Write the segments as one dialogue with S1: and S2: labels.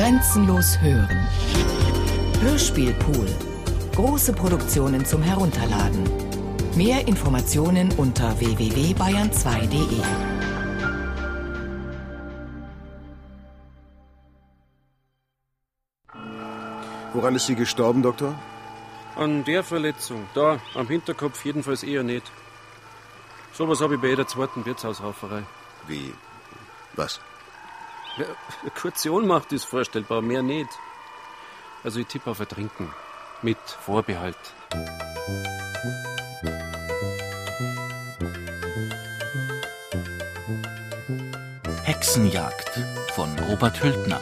S1: Grenzenlos hören. Hörspielpool. Große Produktionen zum Herunterladen. Mehr Informationen unter www.bayern2.de.
S2: Woran ist sie gestorben, Doktor?
S3: An der Verletzung, da, am Hinterkopf jedenfalls eher nicht. Sowas habe ich bei jeder zweiten Wirtshaushauferei.
S2: Wie? Was?
S3: Ja, eine kurze Ohnmacht ist vorstellbar, mehr nicht. Also ich tippe auf Ertrinken. Mit Vorbehalt.
S4: Hexenjagd von Robert Hültner.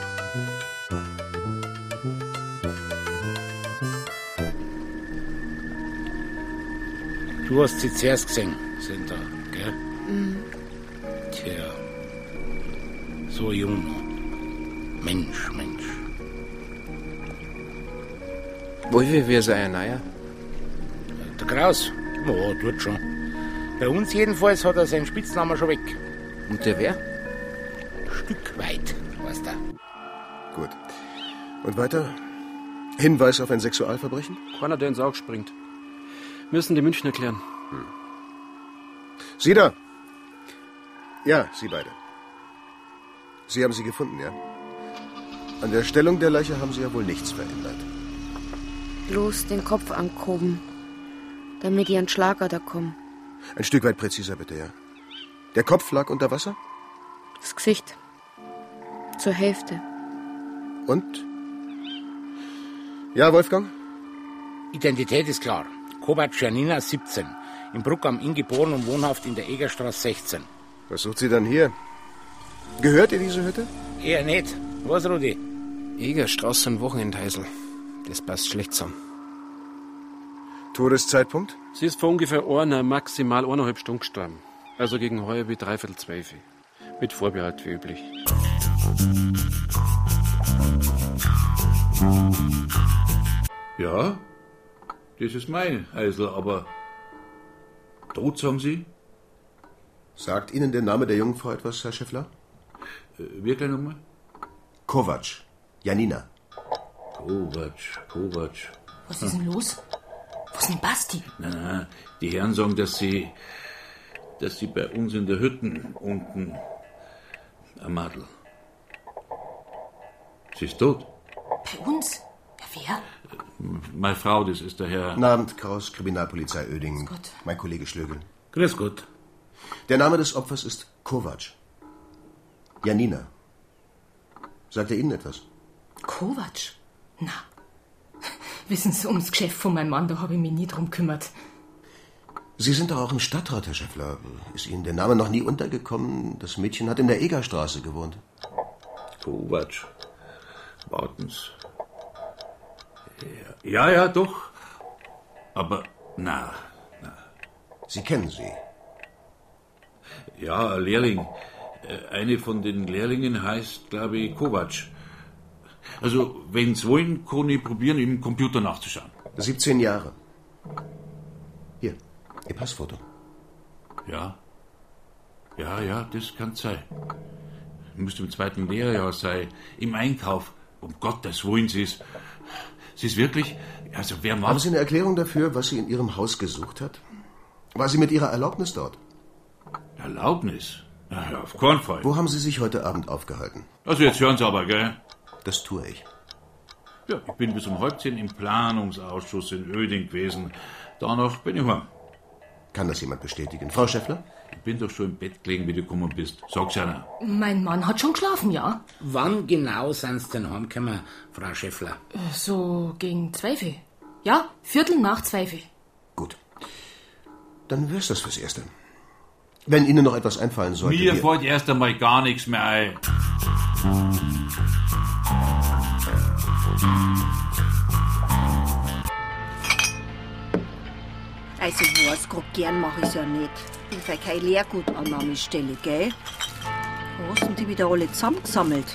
S5: Du hast sie zuerst gesehen, sind so jung noch. Mensch, Mensch.
S6: Wie ist euer Neuer?
S5: Der Kraus? Ja, tut schon. Bei uns jedenfalls hat er seinen Spitznamen schon weg.
S6: Und der wer?
S5: Stück weit, weißt du.
S2: Gut. Und weiter? Hinweis auf ein Sexualverbrechen?
S3: Keiner, der ins Auge springt. Müssen die München erklären.
S2: Sie da! Ja, Sie beide. Sie haben sie gefunden, ja? An der Stellung der Leiche haben Sie ja wohl nichts verändert.
S7: Bloß den Kopf angehoben, damit ich an Schlager da komm.
S2: Ein Stück weit präziser, bitte, ja. Der Kopf lag unter Wasser?
S7: Das Gesicht. Zur Hälfte.
S2: Und? Ja, Wolfgang?
S5: Identität ist klar. Kovac Janina, 17. In Bruck am Inn geboren und wohnhaft in der Egerstraße 16.
S2: Was sucht sie dann hier? Gehört ihr diese Hütte?
S5: Eher nicht. Was, Rudi?
S6: Egerstraße und Wochenendheisel. Das passt schlecht zusammen.
S2: Todeszeitpunkt?
S3: Sie ist vor ungefähr einer, maximal eineinhalb Stunden gestorben. Also gegen heuer wie dreiviertel zwölf. Mit Vorbehalt wie üblich.
S8: Ja, das ist mein Eisel, aber tot, sagen Sie?
S2: Sagt Ihnen der Name der jungen Frau etwas, Herr Schäffler?
S8: Äh, Wirklich nochmal?
S2: Kovac. Janina.
S8: Kovac, Kovac.
S9: Was ist denn los? Wo ist denn Basti?
S8: Na, na, die Herren sagen, dass sie, dass sie bei uns in der Hütten unten am Madel. Sie ist tot.
S9: Bei uns? Ja, wer?
S8: Meine Frau, das ist der Herr.
S2: Guten Abend, Kraus, Kriminalpolizei Oedingen.
S9: Grüß Gott.
S2: Mein Kollege Schlögel.
S5: Grüß Gott.
S2: Der Name des Opfers ist Kovac. Janina. Sagt er Ihnen etwas?
S9: Kovac? Na. Wissen Sie, ums Geschäft von meinem Mann, da habe ich mich nie drum gekümmert.
S2: Sie sind doch auch im Stadtrat, Herr Schäffler. Ist Ihnen der Name noch nie untergekommen? Das Mädchen hat in der Egerstraße gewohnt.
S8: Kovac. Wartens. Ja, ja, doch. Aber, na,
S2: Sie kennen sie.
S8: ja, Lehrling. Äh, Eine von den Lehrlingen heißt, glaube ich, Kovac. Also, wenn Sie wollen, kann ich probieren, im Computer nachzuschauen.
S2: 17 Jahre. Hier, Ihr Passfoto.
S8: Ja. Ja, ja, das kann sein. Müsste im zweiten Lehrjahr sein. Im Einkauf. Um Gottes Willen, sie ist. Sie ist wirklich. Also, wer
S2: Haben
S8: macht.
S2: Sie eine Erklärung dafür, was sie in Ihrem Haus gesucht hat? War sie mit Ihrer Erlaubnis dort?
S8: Erlaubnis? Ja, auf keinen Fall.
S2: Wo haben Sie sich heute Abend aufgehalten?
S8: Also, jetzt hören Sie aber, gell?
S2: Das tue ich.
S8: Ja, ich bin bis um halb zehn im Planungsausschuss in Öding gewesen. Danach bin ich heim.
S2: Kann das jemand bestätigen? Frau Schäffler?
S8: Ich bin doch schon im Bett gelegen, wie du gekommen bist. Sag's einer.
S9: Mein Mann hat schon geschlafen, ja?
S5: Wann genau sind Sie denn heimgekommen, Frau Schäffler?
S9: So gegen zwölf. Ja, Viertel nach zwölf.
S2: Gut. Dann wär's das fürs Erste. Wenn Ihnen noch etwas einfallen sollte.
S8: Mir
S2: wir-
S8: fällt erst einmal gar nichts mehr ein.
S10: Also was, grad gern mach ich's ja nicht. Bin für keine Lehrgutannahmestelle, gell? Wo hast denn die wieder alle zusammengesammelt?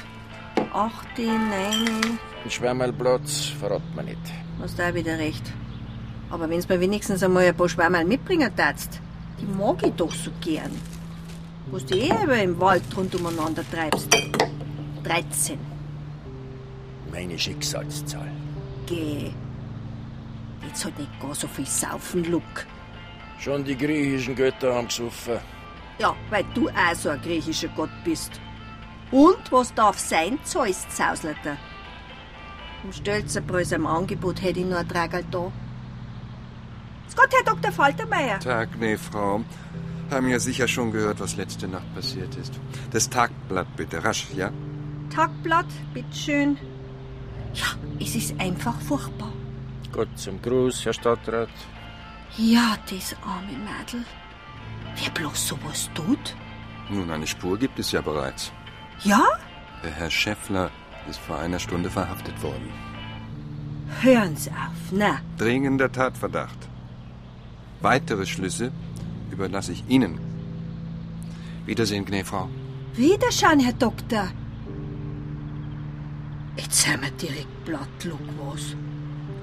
S10: Achte, neune,
S6: Ein Schwärmerlplatz verrat man nicht.
S10: hast da wieder recht. Aber wenn's mir wenigstens einmal ein paar Schwärmerl mitbringen darfst, die mag ich doch so gern. Wo du eh im Wald rund umeinander treibst. 13.
S11: meine Schicksalszahl.
S10: Geh. Jetzt halt nicht gar so viel saufen, Luck.
S11: Schon die griechischen Götter haben gesoffen.
S10: Ja, weil du auch so ein griechischer Gott bist. Und was darf sein, Zeus Zausleiter? Im Stölzerbrös im Angebot hätte ich nur ein Tragel da. Gott, Herr Dr. Faltermeier.
S12: Tag, nee, Frau. Haben ja sicher schon gehört, was letzte Nacht passiert ist. Das Tagblatt bitte, rasch, ja?
S10: Tagblatt, bitteschön. Ja, es ist einfach furchtbar.
S11: Gott zum Gruß, Herr Stadtrat.
S10: Ja, das arme Mädel. Wer bloß sowas tut?
S12: Nun, eine Spur gibt es ja bereits.
S10: Ja?
S12: Der Herr Schäffler ist vor einer Stunde verhaftet worden.
S10: Hören's auf, na.
S12: Dringender Tatverdacht. Weitere Schlüsse überlasse ich Ihnen. Wiedersehen, Gnäfrau.
S10: Wiederschauen, Herr Doktor. Jetzt sind wir direkt blattluck was.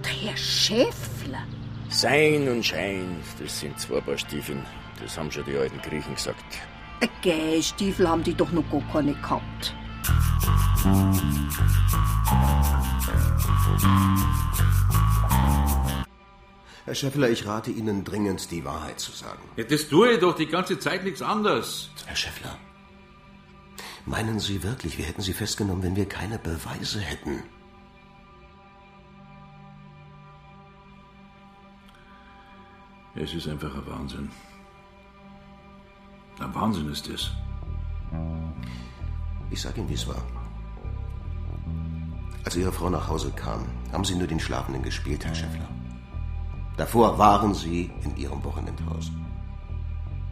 S10: Der Herr Schäffler.
S11: Sein und Schein, das sind zwei Paar Stiefeln. Das haben schon die alten Griechen gesagt.
S10: Gäh, Stiefel haben die doch noch gar keine gehabt.
S2: Herr Schäffler, ich rate Ihnen dringend, die Wahrheit zu sagen.
S8: Ja, das tue ich doch die ganze Zeit nichts anderes.
S2: Herr Schäffler, meinen Sie wirklich, wir hätten Sie festgenommen, wenn wir keine Beweise hätten?
S8: Es ist einfach ein Wahnsinn. Ein Wahnsinn ist es.
S2: Ich sage Ihnen, wie es war. Als Ihre Frau nach Hause kam, haben Sie nur den Schlafenden gespielt, Herr Schäffler. Davor waren Sie in Ihrem Wochenendhaus.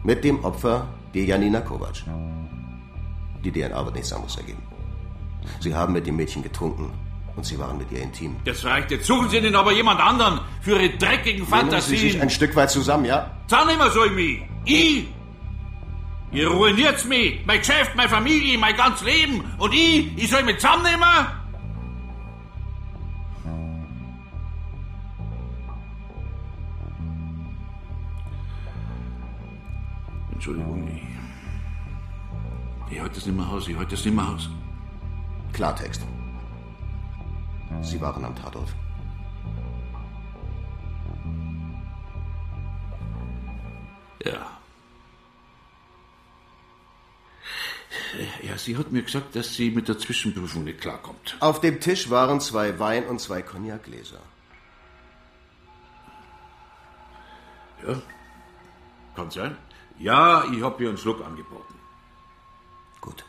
S2: Mit dem Opfer, der Janina Kovac. Die DNA wird nichts anderes ergeben. Sie haben mit dem Mädchen getrunken und Sie waren mit ihr intim.
S8: Das reicht jetzt. Suchen Sie denn aber jemand anderen für Ihre dreckigen
S2: Nehmen Sie
S8: Fantasien.
S2: sich ein Stück weit zusammen, ja?
S8: Sag nicht mehr so mich. Ich? Ihr ruiniert's mich. Mein Geschäft, meine Familie, mein ganzes Leben. Und ich? Ich soll mich zusammennehmen? Entschuldigung, ich. Ich halte das nicht mehr aus. Ich halte das nicht mehr aus.
S2: Klartext. Sie waren am Tatort.
S8: Ja. Ja, sie hat mir gesagt, dass sie mit der Zwischenprüfung nicht klarkommt.
S2: Auf dem Tisch waren zwei Wein- und zwei Cognacgläser.
S8: Ja, kann sein. Ja, ich hab ihr einen Schluck angeboten.
S2: Gut.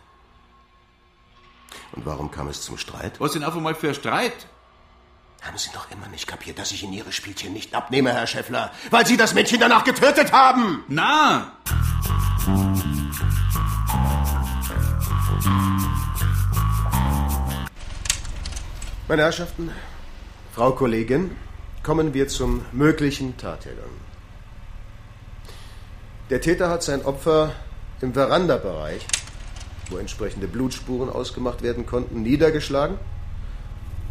S2: Und warum kam es zum Streit?
S8: Was denn auf einmal für ein Streit?
S2: Haben Sie noch immer nicht kapiert, dass ich Ihnen Ihre Spielchen nicht abnehme, Herr Schäffler? Weil Sie das Mädchen danach getötet haben!
S8: Na!
S2: Meine Herrschaften, Frau Kollegin, kommen wir zum möglichen Tattätern. Der Täter hat sein Opfer im Verandabereich, wo entsprechende Blutspuren ausgemacht werden konnten, niedergeschlagen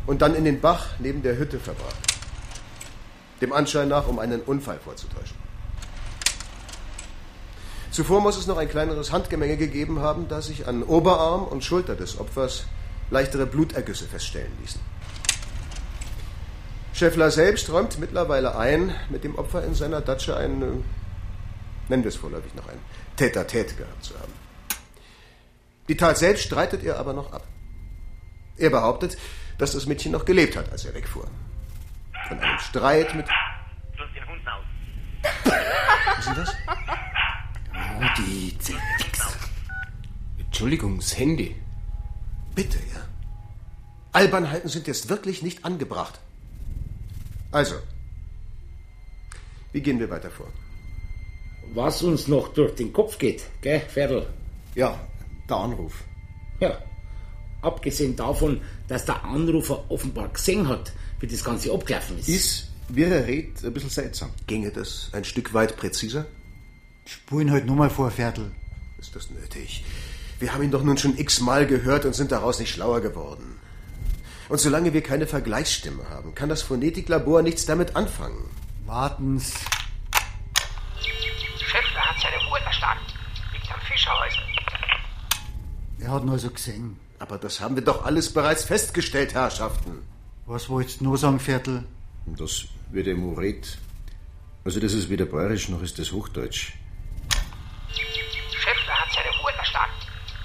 S2: und dann in den Bach neben der Hütte verbracht. Dem Anschein nach, um einen Unfall vorzutäuschen. Zuvor muss es noch ein kleineres Handgemenge gegeben haben, da sich an Oberarm und Schulter des Opfers leichtere Blutergüsse feststellen ließen. Schäffler selbst räumt mittlerweile ein, mit dem Opfer in seiner Datsche ein, nennen wir es vorläufig noch ein, Tête-à-Tête gehabt zu haben. Die Tat selbst streitet er aber noch ab. Er behauptet, dass das Mädchen noch gelebt hat, als er wegfuhr. Von einem Streit mit...
S13: Lass den Hund aus.
S2: Was ist das?
S6: Oh, die ZX. Entschuldigung, das Handy.
S2: Bitte, ja. Albernheiten sind jetzt wirklich nicht angebracht. Also, wie gehen wir weiter vor?
S5: Was uns noch durch den Kopf geht, gell, Ferdl?
S2: Ja, der Anruf.
S5: Ja. Abgesehen davon, dass der Anrufer offenbar gesehen hat, wie das Ganze abgelaufen ist.
S2: Ist, wie er redet, ein bisschen seltsam. Ginge das ein Stück weit präziser?
S14: Spuren heute nur mal vor, Viertel.
S2: Ist das nötig? Wir haben ihn doch nun schon x-mal gehört und sind daraus nicht schlauer geworden. Und solange wir keine Vergleichsstimme haben, kann das Phonetiklabor nichts damit anfangen.
S14: Warten's.
S13: Hat seine Uhr erstanden. Liegt am Fischerhäusl.
S14: Er hat nur so gesehen.
S2: Aber das haben wir doch alles bereits festgestellt, Herrschaften.
S14: Was wollt's nur sagen, Viertel?
S15: Das wird ja Moret. Also das ist weder bayerisch noch ist das Hochdeutsch.
S16: Schäffler hat seine der Stadt.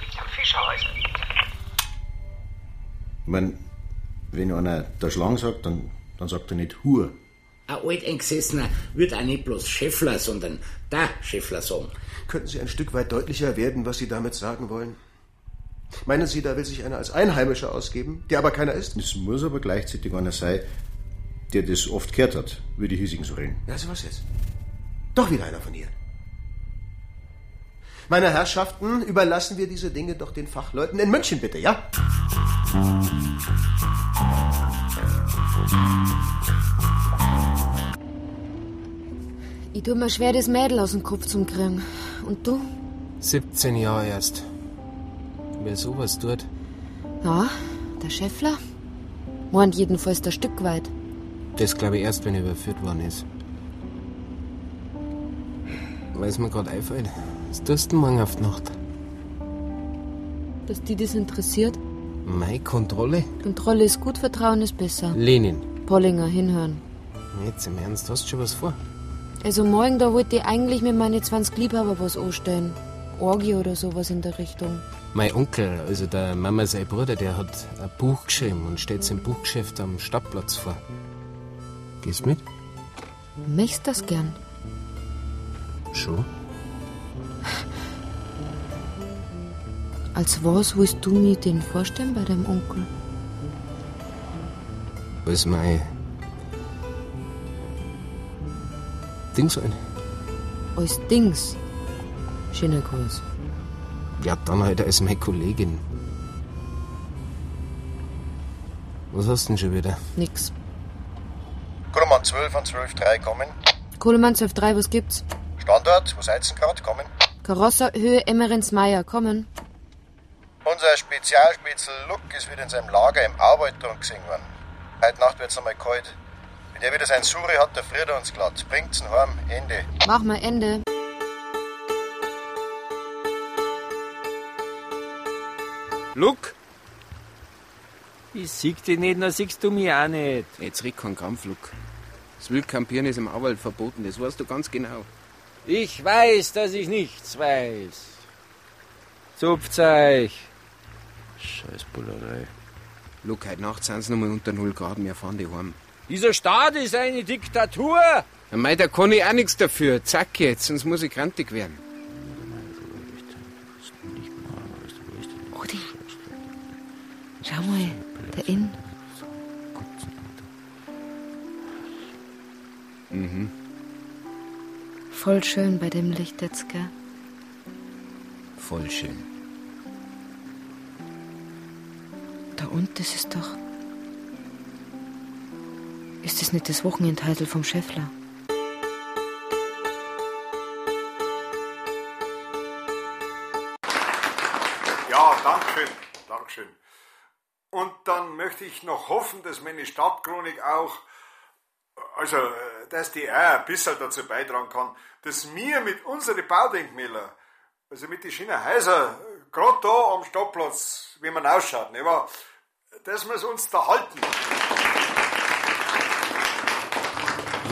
S16: Liegt am Fischerhäuser.
S15: Ich mein, wenn einer der Schlang sagt, dann, dann sagt er nicht Hur.
S5: Ein Alteingesessener wird auch nicht bloß Schäffler, sondern der Schäffler sagen.
S2: Könnten Sie ein Stück weit deutlicher werden, was Sie damit sagen wollen? Meinen Sie, da will sich einer als Einheimischer ausgeben, der aber keiner ist?
S15: Es muss aber gleichzeitig einer sein, der das oft gehört hat, wie die hiesigen so reden.
S2: Ja, so was jetzt. Doch wieder einer von hier. Meine Herrschaften, überlassen wir diese Dinge doch den Fachleuten in München, bitte, ja?
S7: Ich tu mir schwer, das Mädel aus dem Kopf zu kriegen. Und du?
S6: 17 Jahre erst. Wer sowas tut.
S7: Ja, der Schäffler? Meint jedenfalls der Stück weit.
S6: Das glaube ich erst, wenn er überführt worden ist. Weil es mir gerade einfällt. Was tust du morgen auf die Nacht?
S7: Dass die das interessiert?
S6: Meine Kontrolle?
S7: Kontrolle ist gut, Vertrauen ist besser.
S6: Lenin.
S7: Pollinger, hinhören.
S6: Jetzt im Ernst, hast du schon was vor?
S7: Also morgen, da wollte ich eigentlich mit meinen 20 Liebhaber was anstellen. Orgie oder sowas in der Richtung.
S6: Mein Onkel, also der Mama sein Bruder, der hat ein Buch geschrieben und steht im Buchgeschäft am Stadtplatz vor. Gehst mit?
S7: Möchtest das gern?
S6: Schon.
S7: Als was willst du mir den vorstellen bei deinem Onkel?
S6: Als mein Ding sein.
S7: Als Dings. Schöner Gruß.
S6: Ja, dann halt als meine Kollegin. Was hast du denn schon wieder?
S7: Nix.
S15: Kohlemann 12 und 12.3 kommen.
S7: Kohlemann 12.3, was gibt's?
S15: Standort, wo seid's denn gerade? Kommen.
S7: Karosser, Höhe Emmerins Meier, kommen.
S15: Unser Spezialspitzel Luck ist wieder in seinem Lager im Arbeiterraum gesehen worden. Heute Nacht wird's einmal kalt. Wenn der wieder sein Suri hat, der friert er uns glatt. Bringt's ihn heim. Ende.
S7: Mach mal Ende.
S17: Luck? Ich sieg dich nicht, dann siehst du mich auch nicht.
S6: Jetzt red keinen Kampf, Luck. Das Wildkampieren ist im Auwald verboten, das weißt du ganz genau.
S17: Ich weiß, dass ich nichts weiß. Zupft's euch.
S6: Scheiß Bullerei. Luck, heute Nacht sind sie nochmal unter 0 Grad, wir fahren die heim.
S17: Dieser Staat ist eine Diktatur.
S6: Ja, mei, da kann ich auch nichts dafür. Zack jetzt, sonst muss ich krantig werden.
S7: Rudi, schau mal, der Inn.
S6: Mhm.
S7: Voll schön bei dem Licht jetzt, gell?
S6: Voll schön.
S7: Da unten, ist doch. Ist das nicht das Wochenendheisel vom Schäffler?
S18: Ja, Dankeschön, Dankeschön. Und dann möchte ich noch hoffen, dass meine Stadtchronik auch, also, dass die auch ein bisschen dazu beitragen kann, dass wir mit unseren Baudenkmälern, also mit den schönen Häusern, gerade da am Stadtplatz, wie man ausschaut, nicht wahr? dass wir es uns da halten.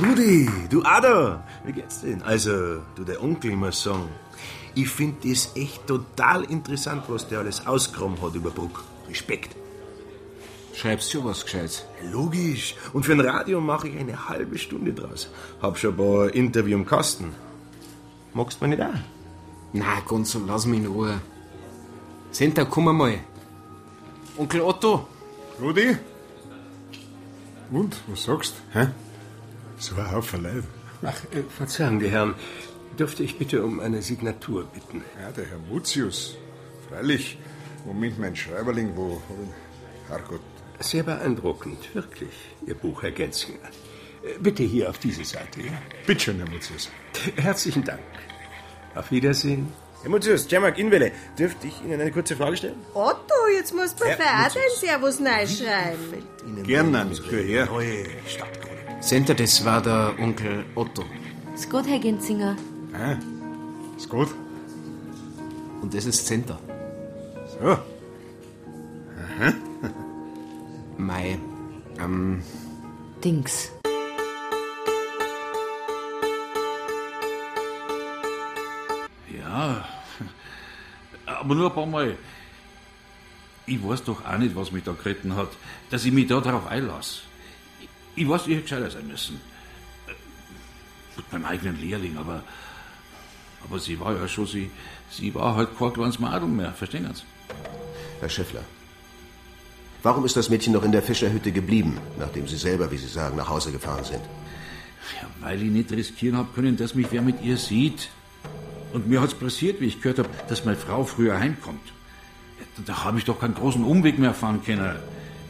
S19: Rudi, du Ada, wie geht's denn? Also, du der Onkel, ich muss sagen, ich finde das echt total interessant, was der alles ausgegraben hat über Bruck. Respekt.
S6: Schreibst du was Gescheites?
S19: Logisch. Und für ein Radio mache ich eine halbe Stunde draus. Hab schon ein paar Interview im Kasten. Magst du mir nicht auch?
S6: Na, Gonzo, lass mich in Ruhe. Senta, komm mal. Onkel Otto.
S18: Rudi? Und, was sagst du? Hä? So ein Haufen Leute.
S19: Ach, äh, Verzeihung, die Herren. Dürfte ich bitte um eine Signatur bitten?
S18: Ja, der Herr Mutius. Freilich. Moment, mein Schreiberling, wo... Herrgott.
S19: Sehr beeindruckend, wirklich, Ihr Buch, Herr Genzinger. Äh, Bitte hier auf diese Seite, ja?
S18: Bitte schön, Herr Mutius.
S19: Herzlichen Dank. Auf Wiedersehen.
S20: Herr Mutius, Cemak Inwelle, dürfte ich Ihnen eine kurze Frage stellen?
S10: Otto, jetzt musst du mir
S20: Ja,
S10: für auch dein Servus schreiben.
S18: Gerne, für her.
S6: Senta, das war der Onkel Otto.
S7: Ist gut, Herr Genzinger.
S18: Ah, ist gut.
S6: Und das ist Senta.
S18: So.
S8: hä?
S6: Mei, ähm,
S7: Dings.
S8: Ja, aber nur ein paar Mal. Ich weiß doch auch nicht, was mich da geritten hat, dass ich mich da drauf einlasse. Ich, weiß, ich hätte gescheiter sein müssen. Äh, Mit meinem eigenen Lehrling, aber, aber sie war ja schon, sie, sie war halt kein kleines Madel mehr, verstehen Sie?
S2: Herr Schäffler, warum ist das Mädchen noch in der Fischerhütte geblieben, nachdem Sie selber, wie Sie sagen, nach Hause gefahren sind?
S8: Ja, weil ich nicht riskieren hab können, dass mich wer mit ihr sieht. Und mir hat's passiert, wie ich gehört habe, dass meine Frau früher heimkommt. Da habe ich doch keinen großen Umweg mehr fahren können.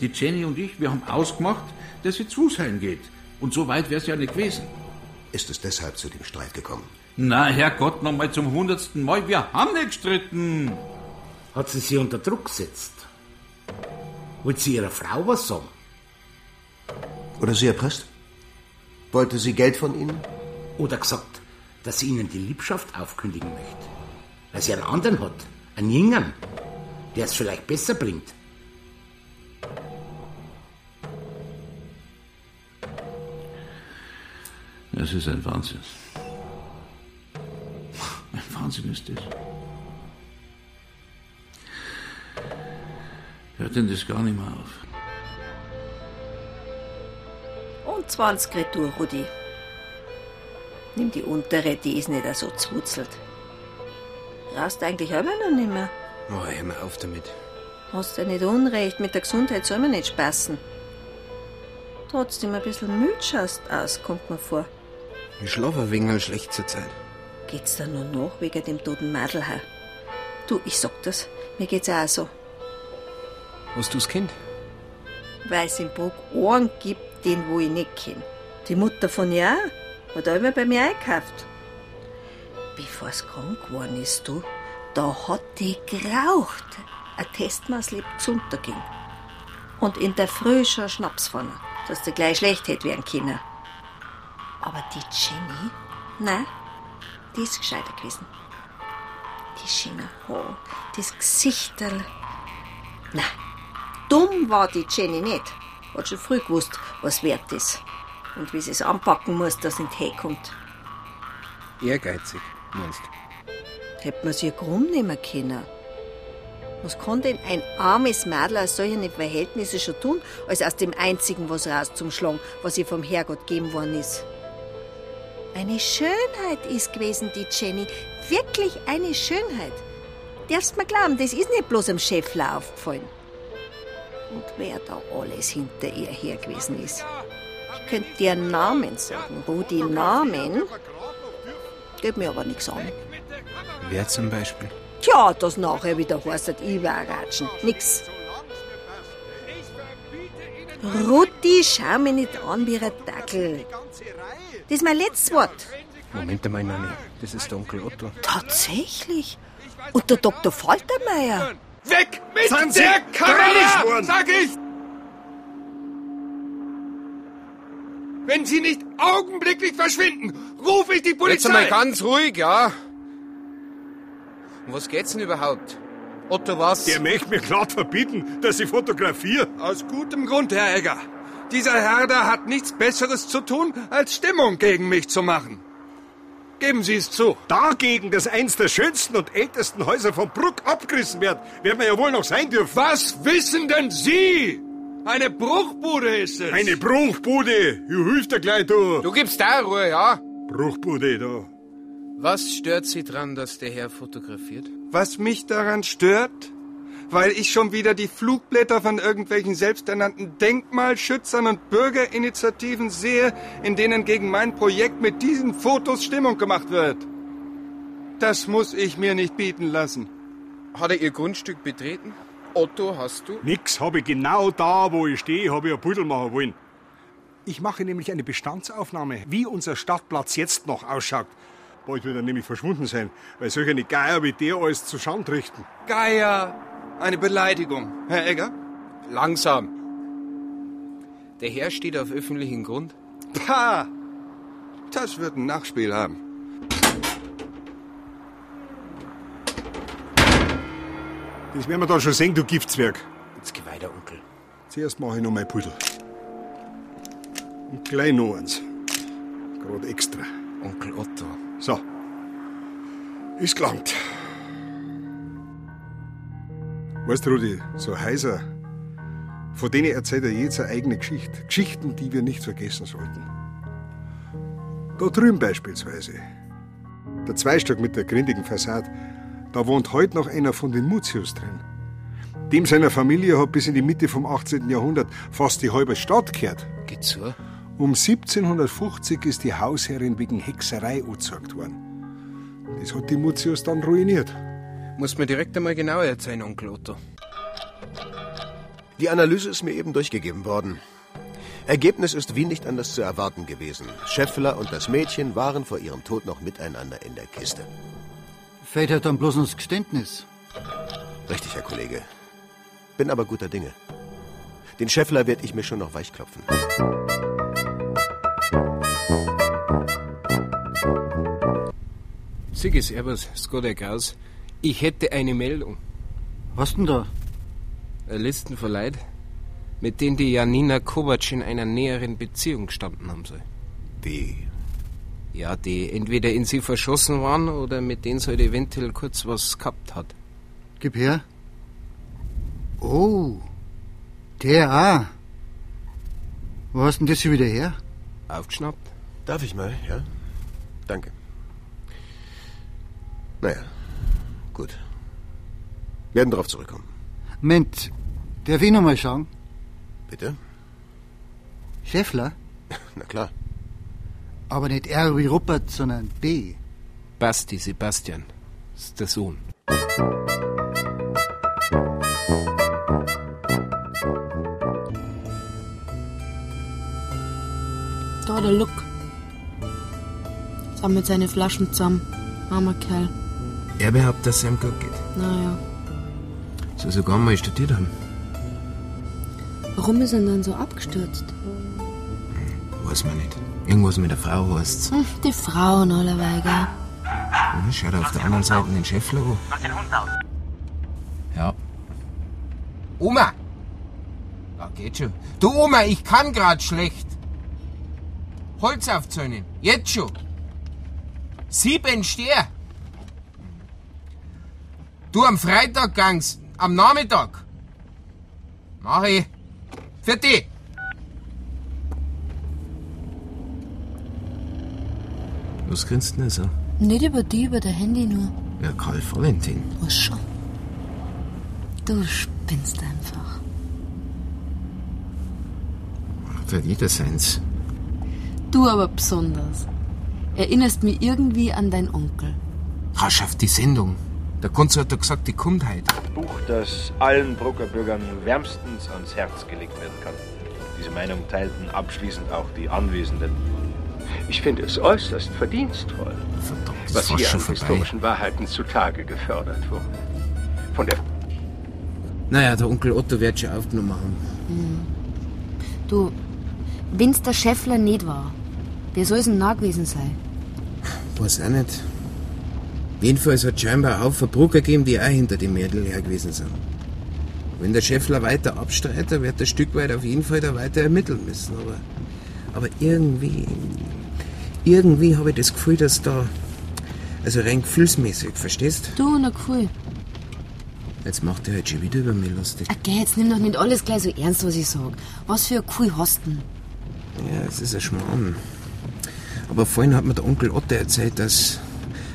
S8: Die Jenny und ich, wir haben ausgemacht, dass sie zu Fuß heimgeht. Und so weit wär's ja nicht gewesen.
S2: Ist es deshalb zu dem Streit gekommen?
S8: Na, Herrgott, noch mal zum hundertsten Mal, wir haben nicht gestritten.
S5: Hat sie sie unter Druck gesetzt? Wollte sie ihrer Frau was sagen?
S2: Oder Sie erpresst? Wollte sie Geld von Ihnen?
S5: Oder gesagt, dass sie ihnen die Liebschaft aufkündigen möchte? Weil sie einen anderen hat, einen Jüngern, der es vielleicht besser bringt.
S8: Das ist ein Wahnsinn. Ein Wahnsinn ist das. Hört denn das gar nicht mehr auf?
S10: Und 20 Retour, Rudi. Nimm die untere, die ist nicht so zwutzelt. Rast eigentlich aber noch nicht mehr.
S6: oh, hör mal auf damit.
S10: Hast ja nicht Unrecht, mit der Gesundheit soll man nicht spaßen. Trotzdem ein bisschen müde schaust aus, kommt mir vor.
S6: Ich schlafe ein wenig schlecht zur Zeit.
S10: Geht's da nur noch wegen dem toten Madel her? Du, ich sag das, mir geht's auch so.
S6: Hast du's Kind?
S10: Weil es im Bruck einen gibt, den wo ich nicht kenn. Die Mutter von ja hat auch immer bei mir eingekauft. Bevor's krank geworden ist, du, da hat die geraucht. Ein Testmaß lebt zu Unterging. Und in der Früh schon Schnaps vorne, dass der gleich schlecht hätte werden können. Aber die Jenny, nein, die ist gescheiter gewesen. Die schöne Haar, das Gesichterl. Nein, dumm war die Jenny nicht. Hat schon früh gewusst, was wert ist. Und wie sie es anpacken muss, dass sie in die Höhe kommt.
S6: Ehrgeizig, meinst du?
S10: Hätte man sie ja Grund nehmen können. Was kann denn ein armes Mädel aus solchen Verhältnissen schon tun, als aus dem einzigen was raus zum Schlagen, was ihr vom Herrgott gegeben worden ist? Eine Schönheit ist gewesen, die Jenny. Wirklich eine Schönheit. Darfst mir glauben, das ist nicht bloß am Chefler aufgefallen. Und wer da alles hinter ihr her gewesen ist. Ich könnte dir einen Namen sagen. Rudi Namen. Geht mir aber nichts an.
S6: Wer zum Beispiel?
S10: Tja, das nachher wieder heißt, überratschen. Nix. Rudi, schau mich nicht an wie ein Dackel. Das ist mein letztes Wort.
S6: Moment einmal, Nanni. Das ist der Onkel Otto.
S10: Tatsächlich? Und der Dr. Faltermeier?
S21: Weg mit
S18: Sind Sie
S21: der Kamera, sag ich! Wenn Sie nicht augenblicklich verschwinden, rufe ich die
S6: Jetzt
S21: Polizei!
S6: einmal ganz ruhig, ja? Um was geht's denn überhaupt? Otto, was?
S21: Der möchte mir glatt verbieten, dass ich fotografiere. Aus gutem Grund, Herr Egger. Dieser Herr da hat nichts Besseres zu tun, als Stimmung gegen mich zu machen. Geben Sie es zu.
S18: Dagegen, dass eins der schönsten und ältesten Häuser von Bruck abgerissen wird, werden wir ja wohl noch sein dürfen.
S21: Was wissen denn Sie? Eine Bruchbude ist es.
S18: Eine Bruchbude. Ich hilf dir gleich, du.
S6: Du gibst da Ruhe, ja?
S18: Bruchbude, da.
S6: Was stört Sie dran, dass der Herr fotografiert?
S21: Was mich daran stört? Weil ich schon wieder die Flugblätter von irgendwelchen selbsternannten Denkmalschützern und Bürgerinitiativen sehe, in denen gegen mein Projekt mit diesen Fotos Stimmung gemacht wird. Das muss ich mir nicht bieten lassen.
S6: Hat er Ihr Grundstück betreten? Otto, hast du?
S18: Nix habe ich genau da, wo ich stehe, habe ich ein Pudel machen wollen. Ich mache nämlich eine Bestandsaufnahme, wie unser Stadtplatz jetzt noch ausschaut. Bald wird er nämlich verschwunden sein, weil solche Geier wie der alles zu Schand richten.
S21: Geier! Eine Beleidigung. Herr Egger?
S6: Langsam. Der Herr steht auf öffentlichem Grund.
S21: Pah! Das wird ein Nachspiel haben.
S18: Das werden wir dann schon sehen, du Giftzwerg.
S5: Jetzt geh weiter, Onkel.
S18: Zuerst mache ich noch mein Pudel. Und gleich noch eins. Gerade extra.
S6: Onkel Otto.
S18: So. Ist gelangt. Weißt du, Rudi, so Häuser, von denen erzählt er jetzt eine eigene Geschichte. Geschichten, die wir nicht vergessen sollten. Da drüben beispielsweise. Der Zweistock mit der grindigen Fassade. Da wohnt heute noch einer von den Mutius drin. Dem seiner Familie hat bis in die Mitte vom 18. Jahrhundert fast die halbe Stadt gehört.
S6: Geht so?
S18: Um 1750 ist die Hausherrin wegen Hexerei angezeigt worden. Das hat die Mutius dann ruiniert.
S6: Muss mir direkt einmal genauer erzählen, Onkel Otto.
S2: Die Analyse ist mir eben durchgegeben worden. Ergebnis ist wie nicht anders zu erwarten gewesen. Scheffler und das Mädchen waren vor ihrem Tod noch miteinander in der Kiste.
S14: Fällt halt dann bloß ins Geständnis.
S2: Richtig, Herr Kollege. Bin aber guter Dinge. Den Scheffler werde ich mir schon noch weichklopfen.
S6: Sigi, servus, Skodek aus. Ich hätte eine Meldung.
S14: Was denn da?
S6: Eine Listen von Leid, mit denen die Janina Kovac in einer näheren Beziehung gestanden haben soll.
S2: Die?
S6: Ja, die entweder in sie verschossen waren oder mit denen sie halt eventuell kurz was gehabt hat.
S14: Gib her. Oh, der auch. Wo hast denn das schon wieder her?
S6: Aufgeschnappt.
S2: Darf ich mal, ja? Danke. Naja, gut. Werden darauf zurückkommen.
S14: Moment, darf ich noch mal schauen?
S2: Bitte?
S14: Schäffler?
S2: Na klar.
S14: Aber nicht R wie Rupert, sondern B.
S6: Basti Sebastian. ist der Sohn.
S7: Da der Look. Sammelt seine Flaschen zusammen. Armer Kerl.
S6: Er behauptet, dass es ihm gut geht.
S7: Naja.
S6: So sogar mal studiert haben.
S7: Warum ist er dann so abgestürzt?
S6: Weiß man nicht. Irgendwas mit der Frau heißt's.
S7: Hm, die Frauen allerweil, gell?
S6: Ja, Schau dir auf der anderen Seite den Schäffler an.
S13: Mach den Hund aus.
S6: Ja. Oma! Ja, geht schon. Du Oma, ich kann grad schlecht. Holz aufzäunen. Jetzt schon. Sieben Stier. Du am Freitag gangst. Am Nachmittag. Mach ich. Für die. Was grinst denn so?
S7: Nicht über die, über der Handy nur.
S6: Ja, Karl Valentin.
S7: Was schon? Du spinnst einfach.
S6: Macht halt jeder seins.
S7: Du aber besonders. Erinnerst mich irgendwie an deinen Onkel.
S6: Rasch auf die Sendung. Der Konsul hat doch gesagt, die kommt heute.
S22: Buch, das allen Brucker Bürgern wärmstens ans Herz gelegt werden kann. Diese Meinung teilten abschließend auch die Anwesenden. Ich finde es äußerst verdienstvoll,
S6: das
S22: was hier
S6: schon
S22: an
S6: vorbei.
S22: historischen Wahrheiten zutage gefördert wurde. Von der
S6: Naja, der Onkel Otto wird schon aufgenommen haben.
S7: Hm. Du, wenn's der Schäffler nicht war, wer soll es denn nah gewesen sein?
S6: Weiß auch nicht. Jedenfalls hat scheinbar auch Verbrucher gegeben, die auch hinter dem Mädel her gewesen sind. Wenn der Schäffler weiter abstreitet, wird er ein Stück weit auf jeden Fall da weiter ermitteln müssen. Aber, aber irgendwie, irgendwie habe ich das Gefühl, dass da, also rein gefühlsmäßig, verstehst?
S7: Du und ein Gefühl.
S6: Jetzt macht er halt schon wieder über mich lustig.
S7: Geh, jetzt nimm doch nicht alles gleich so ernst, was ich sag. Was für ein du denn?
S6: Ja, es ist ein Schmarrn. Aber vorhin hat mir der Onkel Otto erzählt, dass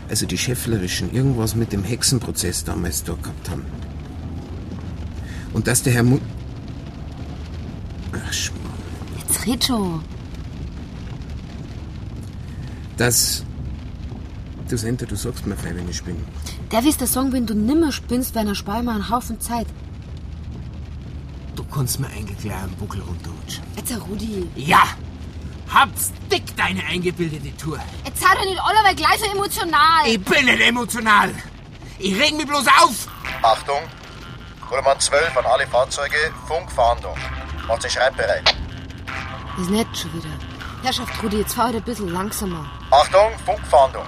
S6: also die Schäfflerischen irgendwas mit dem Hexenprozess damals da gehabt haben. Und dass der Herr Mu... Ach, Schmarrn.
S7: Jetzt red schon.
S6: Dass... Du Senta, du sagst mir frei, wenn ich bin.
S7: Der wirst dir sagen, wenn du nimmer spinnst, weil er spart mir einen Haufen Zeit.
S6: Du kannst mir eigentlich gleich einen Buckel runterrutschen.
S7: Jetzt, Herr Rudi.
S5: Ja! Hab's dick, deine eingebildete Tour.
S7: Jetzt sei doch nicht alle gleich so emotional.
S5: Ich bin nicht emotional. Ich reg mich bloß auf.
S15: Achtung! Kurmann 12 an alle Fahrzeuge, Funkfahndung. Macht sich schreibbereit.
S7: Ist nett schon wieder. Herrschaft Rudi, jetzt fahr halt ein bisschen langsamer.
S15: Achtung, Funkfahndung.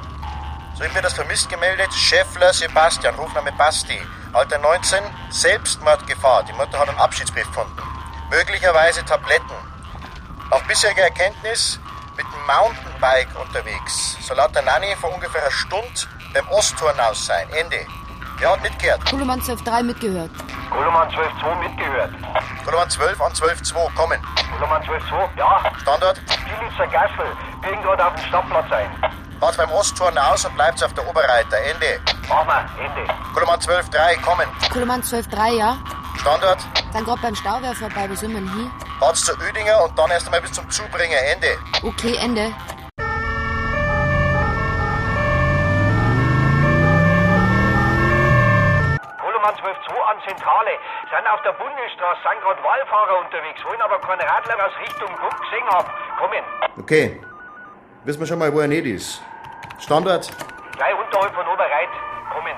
S15: Soeben wird das vermisst gemeldet, Schäffler Sebastian, Rufname Basti. Alter 19, Selbstmordgefahr. Die Mutter hat einen Abschiedsbrief gefunden. Möglicherweise Tabletten. Nach bisheriger Erkenntnis mit dem Mountainbike unterwegs. So laut der Nanny vor ungefähr einer Stunde beim Osttorn aus sein. Ende. Wer hat mitgehört?
S7: Koloman 12.3 mitgehört.
S22: Koloman 12-2 mitgehört.
S15: Koloman 12 an 12.2 kommen.
S22: Koloman 12-2, ja.
S15: Standort?
S22: Pilitzer Gassel. Biegen gerade auf dem Stadtplatz ein.
S15: Fahrt beim Osttorn aus und bleibt auf der Oberreiter. Ende.
S22: Machen wir, Ende.
S15: Koloman 12.3 kommen.
S7: Koloman 12.3, ja.
S15: Standort?
S7: Dann grad beim Stauwehr vorbei, wo sind wir
S15: Fahrt's zu Ödinger und dann erst einmal bis zum Zubringer. Ende.
S7: Okay, Ende.
S22: Koloman 12-2 an Zentrale. Sind auf der Bundesstraße, sind gerade Wallfahrer unterwegs, wollen aber keinen Radler aus Richtung Bruck gesehen haben. Kommen.
S15: Okay. Wissen wir schon mal, wo er nicht ist. Standort?
S22: Gleich unterhalb von Oberreit. Kommen.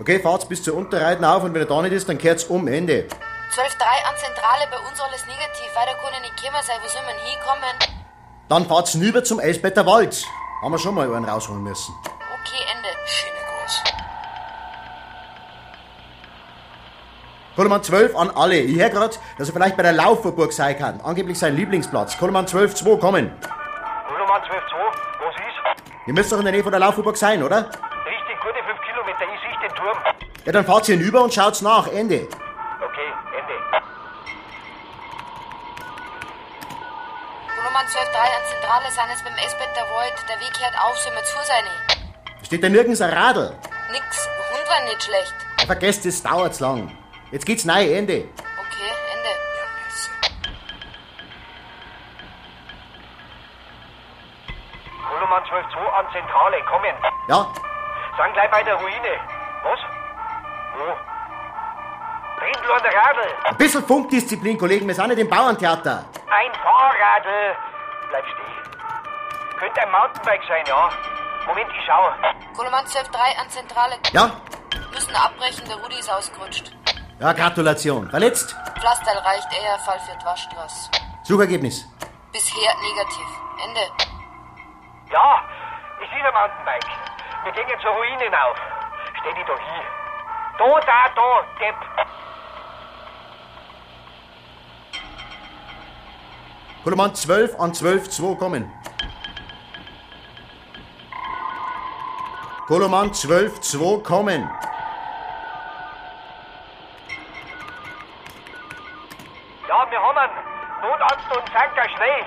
S15: Okay, fahrt's bis zur Unterreiten auf und wenn er da nicht ist, dann kehrt's um. Ende.
S7: 12.3 an Zentrale, bei uns alles negativ. Weiter kann ich nicht kommen sein, wo soll man hinkommen?
S15: Dann fahrt's hinüber zum Elsbetter Wald. Haben wir schon mal einen rausholen müssen.
S7: Okay, Ende.
S15: Koloman 12 an alle. Ich höre grad, dass er vielleicht bei der Lauferburg sein kann. Angeblich sein Lieblingsplatz. Koloman 12 2 kommen.
S22: Koloman 12-2, was ist?
S15: Ihr müsst doch in der Nähe von der Lauferburg sein, oder?
S22: Richtig, gute 5 Kilometer. Ich sehe den Turm.
S15: Ja, dann fahrt's hinüber und schaut's nach. Ende.
S7: Koloman 12.3 an Zentrale sind jetzt beim Esbetter Wald. Der Weg hört auf, soll wir zu sein?
S15: Steht da nirgends ein Radl.
S7: Nix, Hund war nicht schlecht.
S15: Ja, vergesst, das dauert lang. Jetzt geht's nein, Ende.
S7: Okay, Ende.
S22: Koloman 12-2 an Zentrale. Kommen.
S15: Ja,
S22: Sind gleich bei der Ruine. Was? Wo? Brindl an der Radl.
S15: ein bisschen Funkdisziplin, Kollegen. Wir sind nicht im Bauerntheater.
S22: Ein Fahrradl. Bleib stehen. Könnte ein Mountainbike sein, ja. Moment, ich schau.
S7: Koloman 12.3 an Zentrale.
S15: Ja?
S7: Müssen abbrechen, der Rudi ist ausgerutscht.
S15: Ja, Gratulation. Verletzt?
S7: Pflasterl reicht eher, Fall für die Waschstraße.
S15: Suchergebnis.
S7: Bisher negativ. Ende.
S22: Ja, ich sehe ein Mountainbike. Wir gehen zur Ruine hinauf. Steh dich doch hier. Da, da, da, Depp.
S15: Koloman 12 an 12 2 kommen. Koloman 12 2 kommen.
S22: Ja, wir haben einen Notarzt und Sanker Schnee.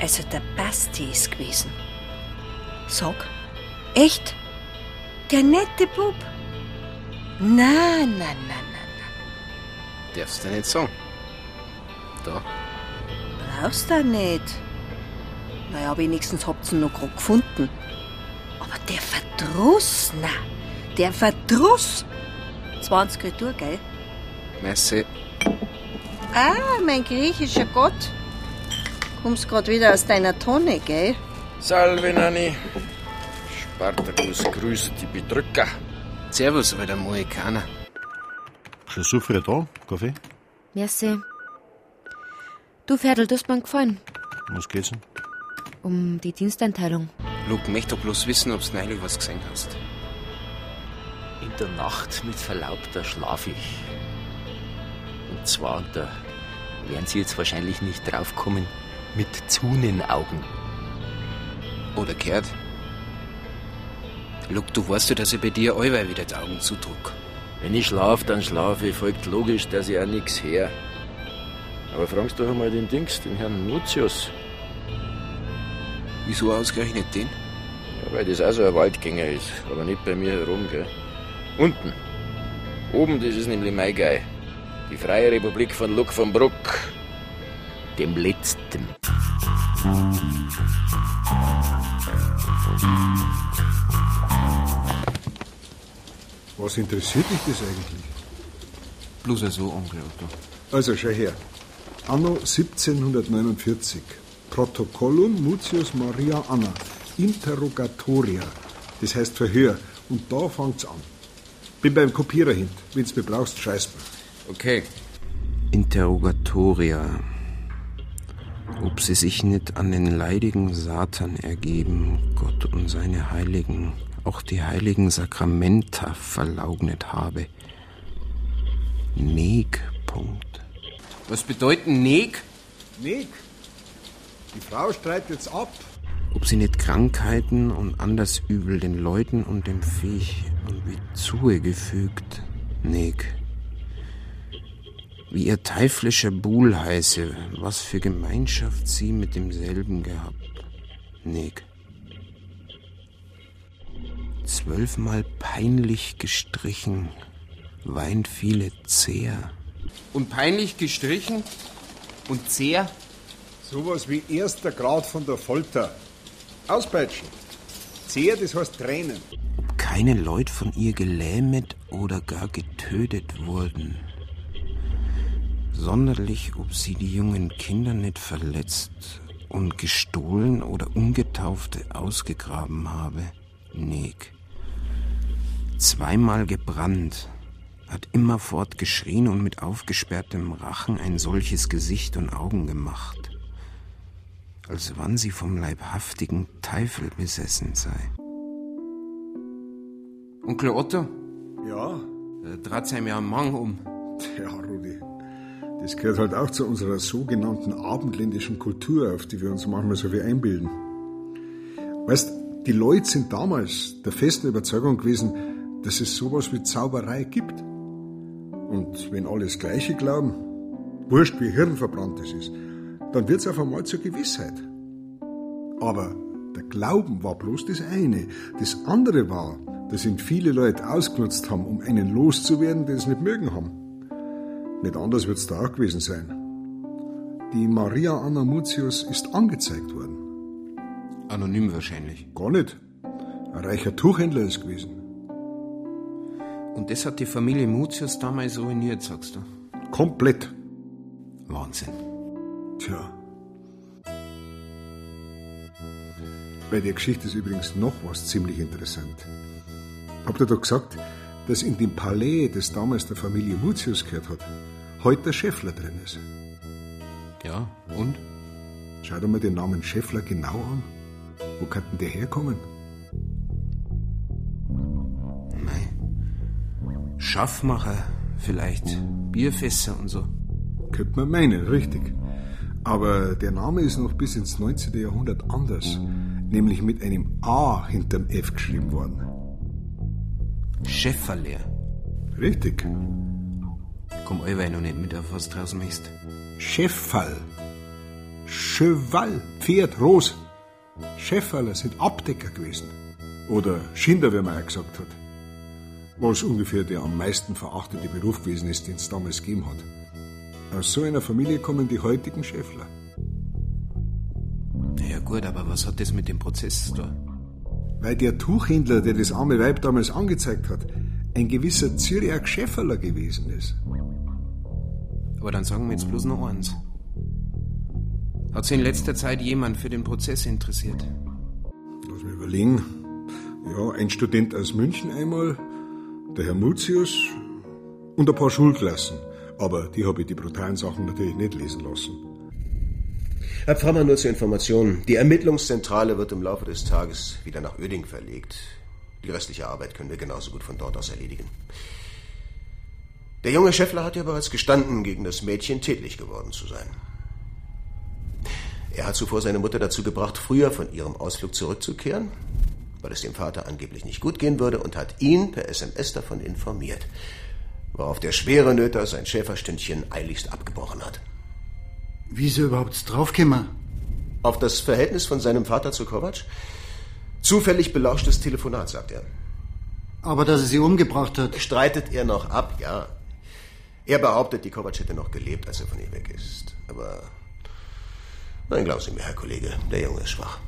S10: Also der Basti ist gewesen. Sag, echt? Der nette Bub? Na, na, na, na.
S6: Darfst du nicht sagen. Da.
S10: Brauchst du nicht. Naja, wenigstens habt ihr ihn noch grad gefunden. Aber der Verdruss, na, der Verdruss. 20 Retour, gell?
S6: Merci.
S10: Ah, mein griechischer Gott. Kommst grad wieder aus deiner Tonne, gell?
S11: Salve, Nanni. Spartacus grüßt die Bedrücker.
S6: Servus, alter Mohikaner.
S18: Schon so früh da? Kaffee?
S7: Merci. Du, Ferdl, du hast mir gefallen.
S18: Was geht's denn?
S7: Um die Diensteinteilung.
S6: Luke, möchte doch bloß wissen, ob du neulich was gesehen hast.
S23: In der Nacht mit Verlaub, da schlaf ich. Und zwar, und da werden Sie jetzt wahrscheinlich nicht draufkommen, mit Zunenaugen.
S6: Oder gehört? Luke, du weißt ja, dass ich bei dir allweil wieder die Augen zudruck.
S11: Wenn ich schlaf, dann schlafe ich. Folgt logisch, dass ich auch nichts her. Aber fragst doch einmal den Dings, den Herrn Nutius.
S6: Wieso ausgerechnet den?
S11: Ja, weil das auch so ein Waldgänger ist, aber nicht bei mir herum, gell? Unten. Oben, das ist nämlich mein Gei. Die Freie Republik von Luck von Bruck.
S23: Dem Letzten.
S18: Was interessiert dich das eigentlich?
S6: Bloß so, Onkel Otto.
S18: Also, schau her. Anno 1749. Protokollum Mutius Maria Anna. Interrogatoria. Das heißt Verhör. Und da fängt's an. Bin beim Kopierer hin. Wenn's mir brauchst, scheiß mir.
S6: Okay. Interrogatoria. ob sie sich nicht an den leidigen Satan ergeben, Gott und seine Heiligen, auch die heiligen Sakramenta verlaugnet habe. Neg. Punkt. Was bedeutet Neg?
S18: Neg? Die Frau streitet jetzt ab.
S6: Ob sie nicht Krankheiten und anders Übel den Leuten und dem Viech und wie zugefügt. Neg. Wie ihr teuflischer Buhl heiße, was für Gemeinschaft sie mit demselben gehabt. Neg. Zwölfmal peinlich gestrichen, weint viele zäher. Und peinlich gestrichen? Und zäher?
S18: Sowas wie erster Grad von der Folter. Auspeitschen. Zehr, das heißt Tränen.
S6: Ob keine Leute von ihr gelähmet oder gar getötet wurden. Sonderlich, ob sie die jungen Kinder nicht verletzt und gestohlen oder Ungetaufte ausgegraben habe. Neg. Zweimal gebrannt, hat immerfort geschrien und mit aufgesperrtem Rachen ein solches Gesicht und Augen gemacht, als wann sie vom leibhaftigen Teufel besessen sei. Onkel Otto?
S18: Ja?
S6: Da dreht sich mir am Mang um.
S18: Ja, Rudi. Das gehört halt auch zu unserer sogenannten abendländischen Kultur, auf die wir uns manchmal so viel einbilden. Weißt, die Leute sind damals der festen Überzeugung gewesen, dass es sowas wie Zauberei gibt. Und wenn alle das Gleiche glauben, wurscht wie hirnverbrannt es ist, dann wird es auf einmal zur Gewissheit. Aber der Glauben war bloß das eine. Das andere war, dass ihn viele Leute ausgenutzt haben, um einen loszuwerden, den sie nicht mögen haben. Nicht anders wird es da auch gewesen sein. Die Maria Anna Mutius ist angezeigt worden.
S6: Anonym wahrscheinlich.
S18: Gar nicht. Ein reicher Tuchhändler ist gewesen.
S6: Und das hat die Familie Mutius damals ruiniert, sagst du?
S18: Komplett.
S6: Wahnsinn.
S18: Tja. Bei der Geschichte ist übrigens noch was ziemlich interessant. Habt ihr doch gesagt, dass in dem Palais, das damals der Familie Mutius gehört hat, heute der Schäffler drin ist?
S6: Ja, und?
S18: Schau dir mal den Namen Schäffler genau an. Wo kann denn der herkommen?
S6: Schaffmacher, vielleicht. Bierfässer und so.
S18: Könnte man meinen, richtig. Aber der Name ist noch bis ins 19. Jahrhundert anders. Nämlich mit einem A hinterm F geschrieben worden.
S6: Schäfferlehr.
S18: Richtig.
S6: Komm, allweil noch nicht mit auf was draußen möchtest.
S18: Scheffall. Cheval. Pferd, Ros. Schefferler sind Abdecker gewesen. Oder Schinder, wie man auch gesagt hat. Was ungefähr der am meisten verachtete Beruf gewesen ist, den es damals gegeben hat. Aus so einer Familie kommen die heutigen Schäffler.
S6: Ja gut, aber was hat das mit dem Prozess da?
S18: Weil der Tuchhändler, der das arme Weib damals angezeigt hat, ein gewisser Zürcher Schäfferler gewesen ist.
S6: Aber dann sagen wir jetzt bloß noch eins. Hat sich in letzter Zeit jemand für den Prozess interessiert?
S18: Lass mich überlegen. Ja, ein Student aus München einmal, der Herr Mutius und ein paar Schulklassen. Aber die habe ich die brutalen Sachen natürlich nicht lesen lassen.
S2: Herr Pframmer, nur zur Information. Die Ermittlungszentrale wird im Laufe des Tages wieder nach Oeding verlegt. Die restliche Arbeit können wir genauso gut von dort aus erledigen. Der junge Schäffler hat ja bereits gestanden, gegen das Mädchen tätlich geworden zu sein. Er hat zuvor seine Mutter dazu gebracht, früher von ihrem Ausflug zurückzukehren, weil es dem Vater angeblich nicht gut gehen würde, und hat ihn per SMS davon informiert, worauf der schwere Nöter sein Schäferstündchen eiligst abgebrochen hat.
S14: Wie ist er überhaupt draufgekommen?
S2: Auf das Verhältnis von seinem Vater zu Kovac? Zufällig belauschtes Telefonat, sagt er.
S14: Aber dass er sie umgebracht hat.
S2: Streitet er noch ab, ja. Er behauptet, die Kovac hätte noch gelebt, als er von ihr weg ist. Aber Nein, glauben Sie mir, Herr Kollege, der Junge ist schwach.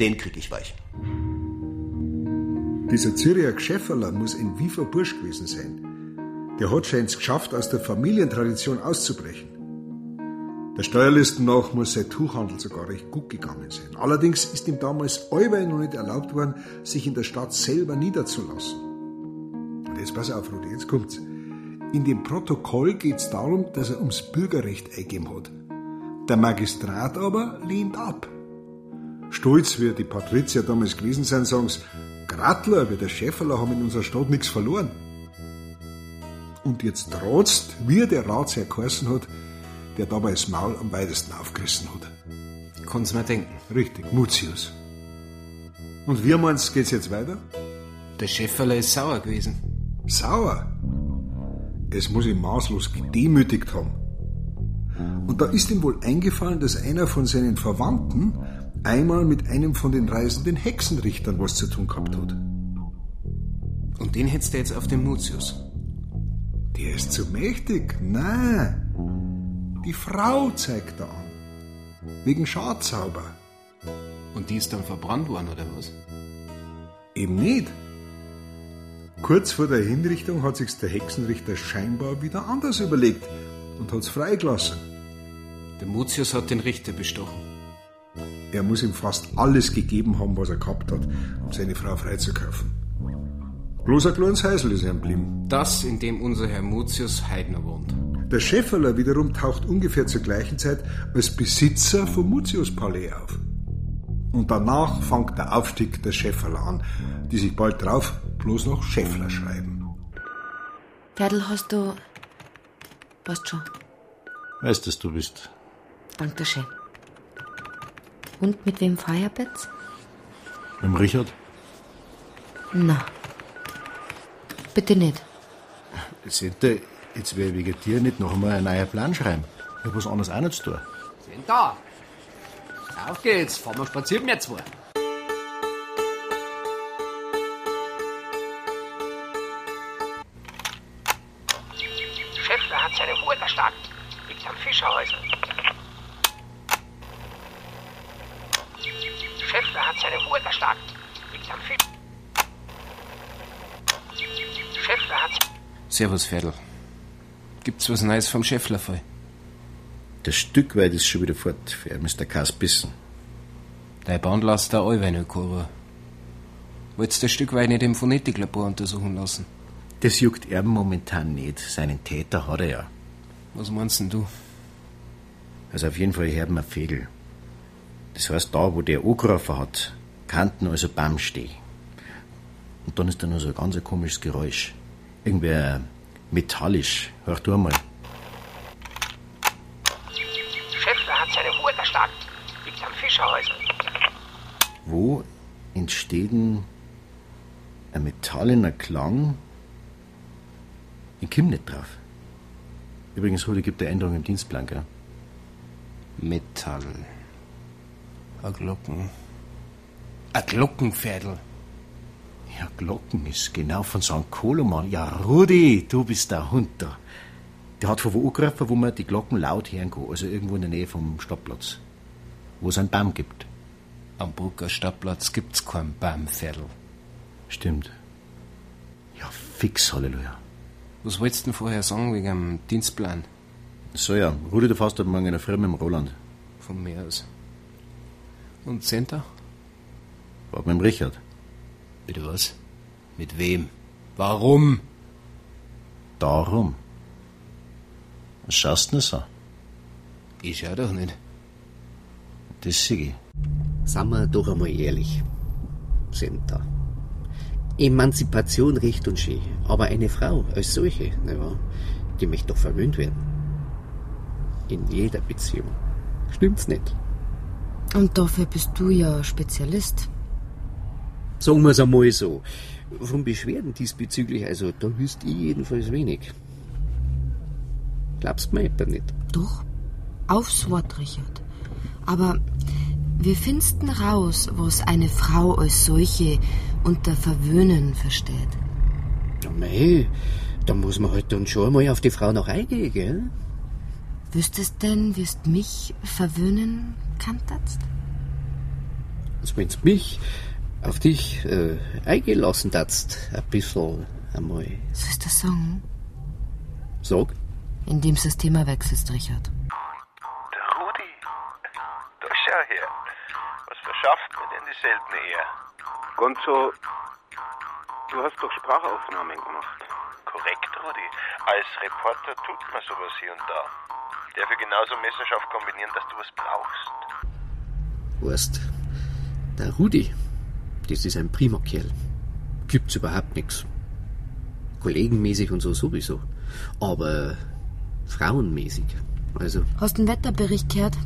S2: Den krieg ich weich.
S18: Dieser Zürcher Schäfferler muss ein wiefer Bursch gewesen sein. Der hat schon geschafft, aus der Familientradition auszubrechen. Der Steuerlisten nach muss sein Tuchhandel sogar recht gut gegangen sein. Allerdings ist ihm damals allweil noch nicht erlaubt worden, sich in der Stadt selber niederzulassen. Und jetzt pass auf, Rudi, jetzt kommt's. In dem Protokoll geht's darum, dass er ums Bürgerrecht eingegeben hat. Der Magistrat aber lehnt ab. Stolz, wie die Patrizier damals gewesen sein, sagen sie, Gratler, wie der Schäferler haben in unserer Stadt nichts verloren. Und jetzt ratst, wie der Ratsherr geheißen hat, der dabei das Maul am weitesten aufgerissen hat.
S6: Kann's mir denken.
S18: Richtig, Mutius. Und wie meinst geht's jetzt weiter?
S6: Der Schäferler ist sauer gewesen.
S18: Sauer? Es muss ihn maßlos gedemütigt haben. Und da ist ihm wohl eingefallen, dass einer von seinen Verwandten einmal mit einem von den reisenden Hexenrichtern was zu tun gehabt hat.
S6: Und den hättest du jetzt auf den Mutius.
S18: Der ist zu mächtig. Nein. Die Frau zeigt er an. Wegen Schadzauber.
S6: Und die ist dann verbrannt worden, oder was?
S18: Eben nicht. Kurz vor der Hinrichtung hat sich der Hexenrichter scheinbar wieder anders überlegt und hat's freigelassen.
S6: Der Mutius hat den Richter bestochen.
S18: Er muss ihm fast alles gegeben haben, was er gehabt hat, um seine Frau freizukaufen. Bloß ein kleines Häusl ist ihm geblieben.
S6: Das, in dem unser Herr Mutius Heidner wohnt.
S18: Der Schäferler wiederum taucht ungefähr zur gleichen Zeit als Besitzer vom Mutius-Palais auf. Und danach fängt der Aufstieg der Schäferler an, die sich bald drauf bloß noch Schäffler schreiben.
S7: Pferdl, hast du. Weißt schon.
S24: Weißt, dass du bist.
S7: Dankeschön. Und mit wem Feierbetts?
S24: Mit dem Richard?
S7: Na. Bitte nicht.
S24: Senta, jetzt will ich wegen dir nicht noch einmal einen neuen Plan schreiben. Ich hab was anderes auch nicht zu tun.
S17: Sind da. Auf geht's, fahren wir spazieren wir zwei.
S25: Schäffler hat seine Hut erstarkt. Liegt am Fischerhäusl. Schäffler hat seine Hut erstarkt. Liegt am Fisch. Schäffler hat
S6: Servus, Pferdl. Gibt's was Neues vom Schäfflerfall?
S24: Das Stück weit ist schon wieder fort. Für Kass bissen.
S6: Dein Band lässt der Allwein nicht Kurve. Wolltest das Stück weit nicht im Phonetiklabor untersuchen lassen?
S24: Das juckt er momentan nicht. Seinen Täter hat er ja.
S6: Was meinst denn du?
S24: Also auf jeden Fall herben wir Fegel. Das heißt, da, wo der angerufen hat, kannten also Baum stehen. Und dann ist da noch so ein ganz komisches Geräusch. Irgendwie metallisch. Hör du mal.
S25: Schäffler hat seine Hut erstarkt. Liegt am Fischerhäusl.
S24: Wo entsteht denn ein metallener Klang? Ich komm nicht drauf. Übrigens, heute gibt der Änderung im Dienstplan, gell?
S6: Metall. A Glocken. A Glockenpferdl.
S24: Ja, Glocken ist genau von St. Koloman. Ja, Rudi, du bist der Hund da. Der hat von wo angerufen, wo man die Glocken laut hören kann. Also irgendwo in der Nähe vom Stadtplatz. Wo es einen Baum gibt.
S6: Am Brucker Stadtplatz gibt's keinen Baumpferdl.
S24: Stimmt. Ja, fix, Halleluja.
S6: Was wolltest du denn vorher sagen wegen dem Dienstplan?
S24: So ja, Rudi, du fährst heute Morgen in der mit dem Roland.
S6: Von mir aus. Und Center?
S24: War mit dem Richard.
S6: Bitte was? Mit wem? Warum?
S24: Darum. Was schaust du denn so?
S6: Ich schau doch nicht.
S24: Das sehe ich.
S26: Sagen wir doch einmal ehrlich. Senta. Emanzipation recht und schön. Aber eine Frau als solche, ne die möchte doch verwöhnt werden. In jeder Beziehung. Stimmt's nicht?
S7: Und dafür bist du ja Spezialist.
S26: Sagen wir's einmal so. Von Beschwerden diesbezüglich, also da wüsste ich jedenfalls wenig. Glaubst mir etwa nicht?
S7: Doch. Aufs Wort, Richard. Aber wir finden raus, was eine Frau als solche unter Verwöhnen versteht.
S26: Ja, mei, da muss man halt dann schon einmal auf die Frau noch eingehen, gell?
S7: Wüsstest denn, wirst mich verwöhnen kannst?
S26: Also wenn's mich auf dich äh, eingelassen datst, ein bisschen einmal.
S7: Soll ich das sagen?
S26: Sag.
S7: Indem du das Thema wechselst, Richard.
S22: Der Rudi. Da schau her. Was verschafft mir denn die seltene Ehe?
S12: Gonzo, du hast doch Sprachaufnahmen gemacht.
S22: Korrekt, Rudi. Als Reporter tut man sowas hier und da. Der für genauso messerscharf kombinieren, dass du was brauchst.
S26: Weißt, der Rudi, das ist ein prima Kerl. Gibt's überhaupt nichts. Kollegenmäßig und so sowieso. Aber frauenmäßig. Also,
S7: Hast du den Wetterbericht gehört?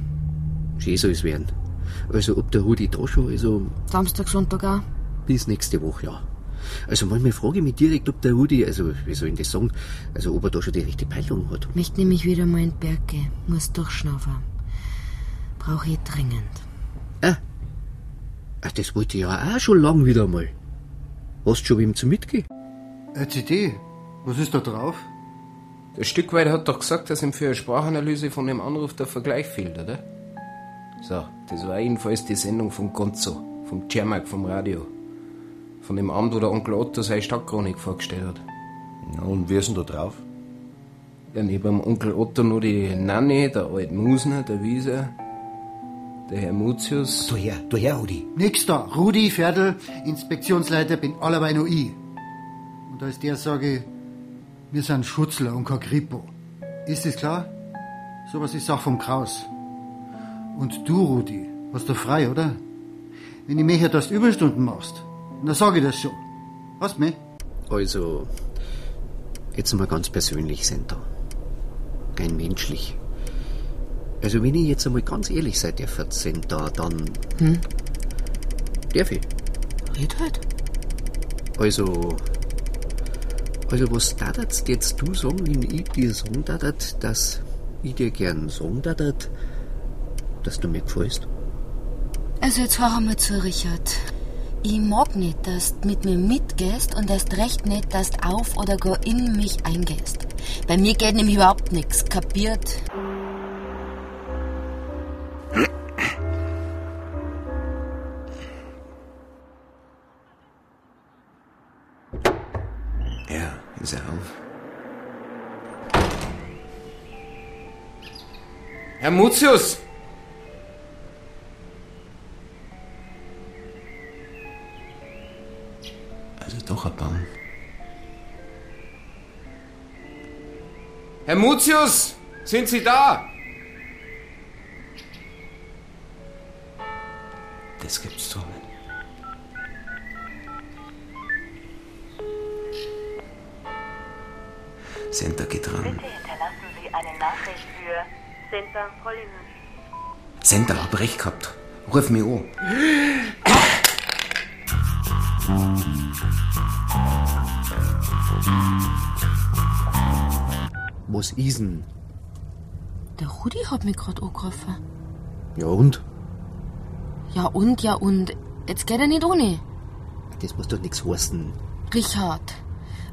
S26: schön soll es werden. Also, ob der Rudi da schon, also,
S7: Samstag, Sonntag auch.
S26: bis nächste Woche, ja. Also, manchmal frage ich mich direkt, ob der Rudi, also, wie soll ich das sagen, also, ob er da schon die rechte Peilung hat.
S7: Möchte nämlich wieder mal in den Berg gehen. Muss durchschnaufen. Brauche ich dringend.
S26: Ach, das wollte ich ja auch schon lang wieder mal. Hast du schon wem zum Mitgehen?
S14: LCD, was ist da drauf?
S6: Der Stückweit hat doch gesagt, dass ihm für eine Sprachanalyse von dem Anruf der Vergleich fehlt, oder? So, das war jedenfalls die Sendung vom Gonzo, vom Cermak vom Radio. Von dem Abend, wo der Onkel Otto seine Stadtchronik vorgestellt hat.
S24: Ja, und wer ist denn da drauf?
S6: Ja, neben dem Onkel Otto nur die Nanni, der alte Musner, der Wieser, der Herr Mutius.
S14: Du her, du her, Rudi. Nix da. Rudi Ferdl, Inspektionsleiter, bin allerweil noch ich. Und als der sage ich, wir sind Schutzler und kein Kripo. Ist das klar? Sowas ist auch vom Kraus. Und du, Rudi, hast du frei, oder? Wenn ich möchte, dass du Überstunden machst, dann sage ich das schon. Hast du mich?
S26: Also, jetzt mal ganz persönlich, Senta. Rein menschlich. Also, wenn ich jetzt einmal ganz ehrlich sein darf, Senta, dann.
S7: Hm?
S26: Darf ich?
S7: Red halt.
S26: Also. Also, was dadat jetzt du sagen, wenn ich dir sagen dadat, dass ich dir gern sagen dadat, dass du mir gefällst?
S7: Also jetzt hör einmal zu, Richard. Ich mag nicht, dass du mit mir mitgehst und erst recht nicht, dass du auf oder gar in mich eingehst. Bei mir geht nämlich überhaupt nichts, kapiert?
S6: Ja, ist er auf. Herr Mutius! Herr Mutius! Sind Sie da? Das gibt's doch nicht. Center geht ran.
S27: Hinterlassen Sie eine Nachricht für Center Hollywood.
S6: Center, hab recht gehabt. Ruf mich an.
S26: Was ist denn?
S7: Der Rudi hat mich gerade angerufen.
S26: Ja und?
S7: Ja und, ja und. Jetzt geht er nicht ohne.
S26: Das muss doch nichts heißen.
S7: Richard,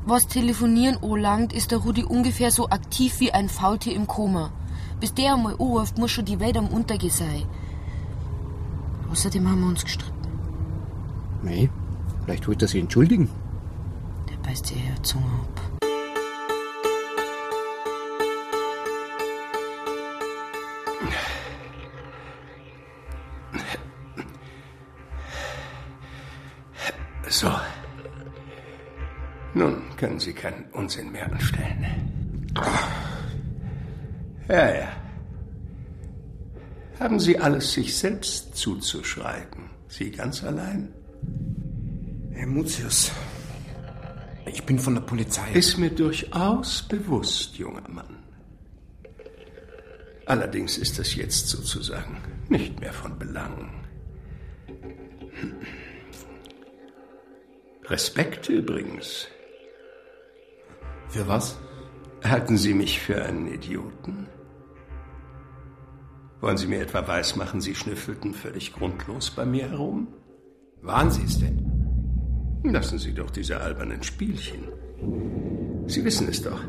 S7: was Telefonieren anlangt, ist der Rudi ungefähr so aktiv wie ein Faultier im Koma. Bis der einmal anruft, muss schon die Welt am Untergehen sein. Außerdem haben wir uns gestritten.
S26: Nee, vielleicht wollte er sich entschuldigen.
S7: Der beißt sich ja Zunge ab.
S28: Können Sie keinen Unsinn mehr anstellen. Ja, ja. Haben Sie alles sich selbst zuzuschreiben? Sie ganz allein?
S6: Herr Mutius, ich bin von der Polizei.
S28: Ist mir durchaus bewusst, junger Mann. Allerdings ist das jetzt sozusagen nicht mehr von Belang. Hm. Respekt übrigens.
S6: Für was?
S28: Halten Sie mich für einen Idioten? Wollen Sie mir etwa weismachen, Sie schnüffelten völlig grundlos bei mir herum?
S6: Waren Sie es denn?
S28: Lassen Sie doch diese albernen Spielchen. Sie wissen es doch.